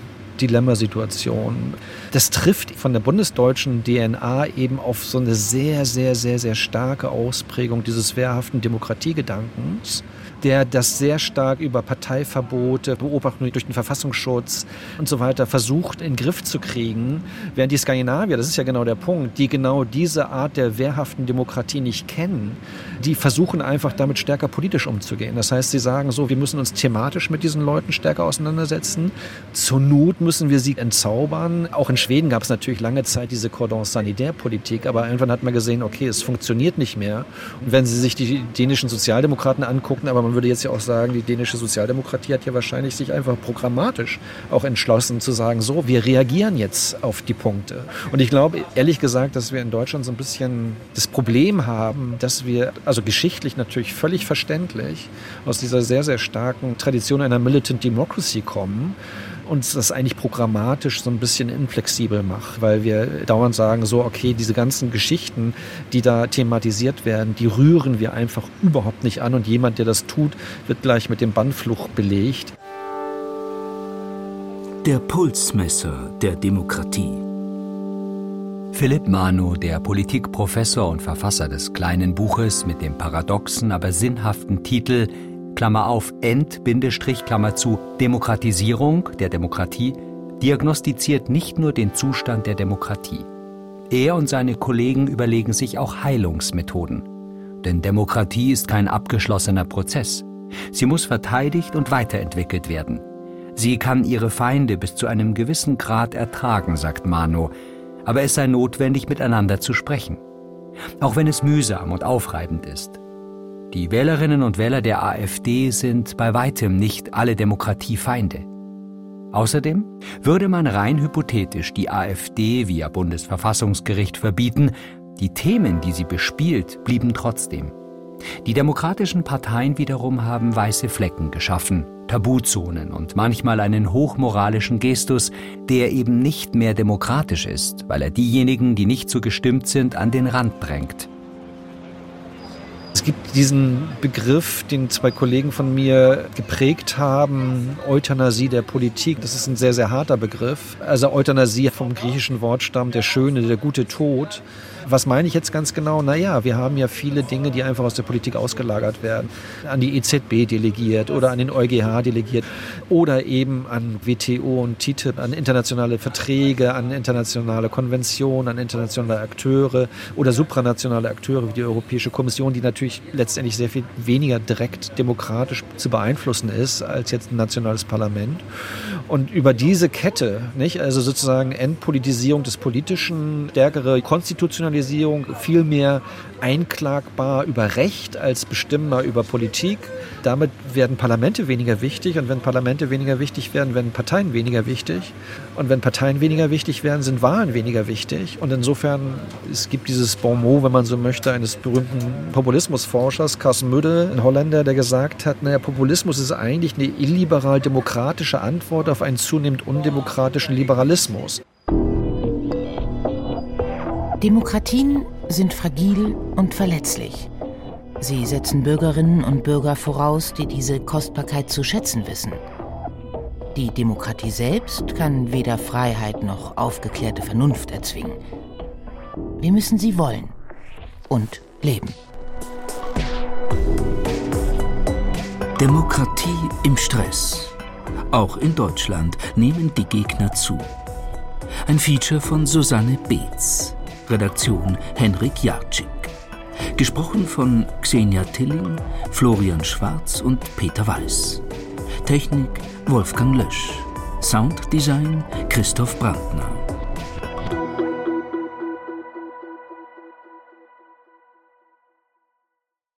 Dilemmasituation. Das trifft von der bundesdeutschen DNA eben auf so eine sehr, sehr, sehr, sehr starke Ausprägung dieses wehrhaften Demokratiegedankens der das sehr stark über Parteiverbote, Beobachtung durch den Verfassungsschutz und so weiter versucht in den Griff zu kriegen, während die Skandinavier, das ist ja genau der Punkt, die genau diese Art der wehrhaften Demokratie nicht kennen, die versuchen einfach damit stärker politisch umzugehen. Das heißt, sie sagen so, wir müssen uns thematisch mit diesen Leuten stärker auseinandersetzen. Zur Not müssen wir sie entzaubern. Auch in Schweden gab es natürlich lange Zeit diese Cordon Sanitaire-Politik, aber irgendwann hat man gesehen, okay, es funktioniert nicht mehr. Und wenn Sie sich die dänischen Sozialdemokraten angucken, aber man würde jetzt ja auch sagen, die dänische Sozialdemokratie hat ja wahrscheinlich sich einfach programmatisch auch entschlossen zu sagen, so, wir reagieren jetzt auf die Punkte. Und ich glaube, ehrlich gesagt, dass wir in Deutschland so ein bisschen das Problem haben, dass wir, also geschichtlich natürlich völlig verständlich, aus dieser sehr, sehr starken Tradition einer Militant Democracy kommen uns das eigentlich programmatisch so ein bisschen inflexibel macht, weil wir dauernd sagen, so, okay, diese ganzen Geschichten, die da thematisiert werden, die rühren wir einfach überhaupt nicht an und jemand, der das tut, wird gleich mit dem Bannfluch belegt. Der Pulsmesser der Demokratie. Philipp Manu, der Politikprofessor und Verfasser des kleinen Buches mit dem paradoxen, aber sinnhaften Titel Klammer auf, End, Bindestrich, Klammer zu, Demokratisierung der Demokratie diagnostiziert nicht nur den Zustand der Demokratie. Er und seine Kollegen überlegen sich auch Heilungsmethoden. Denn Demokratie ist kein abgeschlossener Prozess. Sie muss verteidigt und weiterentwickelt werden. Sie kann ihre Feinde bis zu einem gewissen Grad ertragen, sagt Mano, aber es sei notwendig, miteinander zu sprechen. Auch wenn es mühsam und aufreibend ist. Die Wählerinnen und Wähler der AfD sind bei weitem nicht alle Demokratiefeinde. Außerdem würde man rein hypothetisch die AfD via Bundesverfassungsgericht verbieten, die Themen, die sie bespielt, blieben trotzdem. Die demokratischen Parteien wiederum haben weiße Flecken geschaffen, Tabuzonen und manchmal einen hochmoralischen Gestus, der eben nicht mehr demokratisch ist, weil er diejenigen, die nicht so gestimmt sind, an den Rand drängt. Es gibt diesen Begriff, den zwei Kollegen von mir geprägt haben, Euthanasie der Politik. Das ist ein sehr, sehr harter Begriff. Also Euthanasie vom griechischen Wortstamm der Schöne, der gute Tod. Was meine ich jetzt ganz genau? Naja, wir haben ja viele Dinge, die einfach aus der Politik ausgelagert werden. An die EZB delegiert oder an den EuGH delegiert oder eben an WTO und TTIP, an internationale Verträge, an internationale Konventionen, an internationale Akteure oder supranationale Akteure wie die Europäische Kommission, die natürlich letztendlich sehr viel weniger direkt demokratisch zu beeinflussen ist als jetzt ein nationales Parlament. Und über diese Kette, nicht, also sozusagen Entpolitisierung des Politischen, stärkere Konstitutionalisierung, viel mehr einklagbar über Recht als bestimmbar über Politik. Damit werden Parlamente weniger wichtig und wenn Parlamente weniger wichtig werden, werden Parteien weniger wichtig. Und wenn Parteien weniger wichtig werden, sind Wahlen weniger wichtig. Und insofern, es gibt dieses Bon mot, wenn man so möchte, eines berühmten Populismusforschers, Carsten Müde, ein Holländer, der gesagt hat, naja, Populismus ist eigentlich eine illiberal-demokratische Antwort auf einen zunehmend undemokratischen Liberalismus. Demokratien sind fragil und verletzlich. Sie setzen Bürgerinnen und Bürger voraus, die diese Kostbarkeit zu schätzen wissen. Die Demokratie selbst kann weder Freiheit noch aufgeklärte Vernunft erzwingen. Wir müssen sie wollen und leben. Demokratie im Stress. Auch in Deutschland nehmen die Gegner zu. Ein Feature von Susanne Beetz. Redaktion Henrik Jarczyk. Gesprochen von Xenia Tilling, Florian Schwarz und Peter Weiß. Technik Wolfgang Lösch. Sounddesign Christoph Brandner.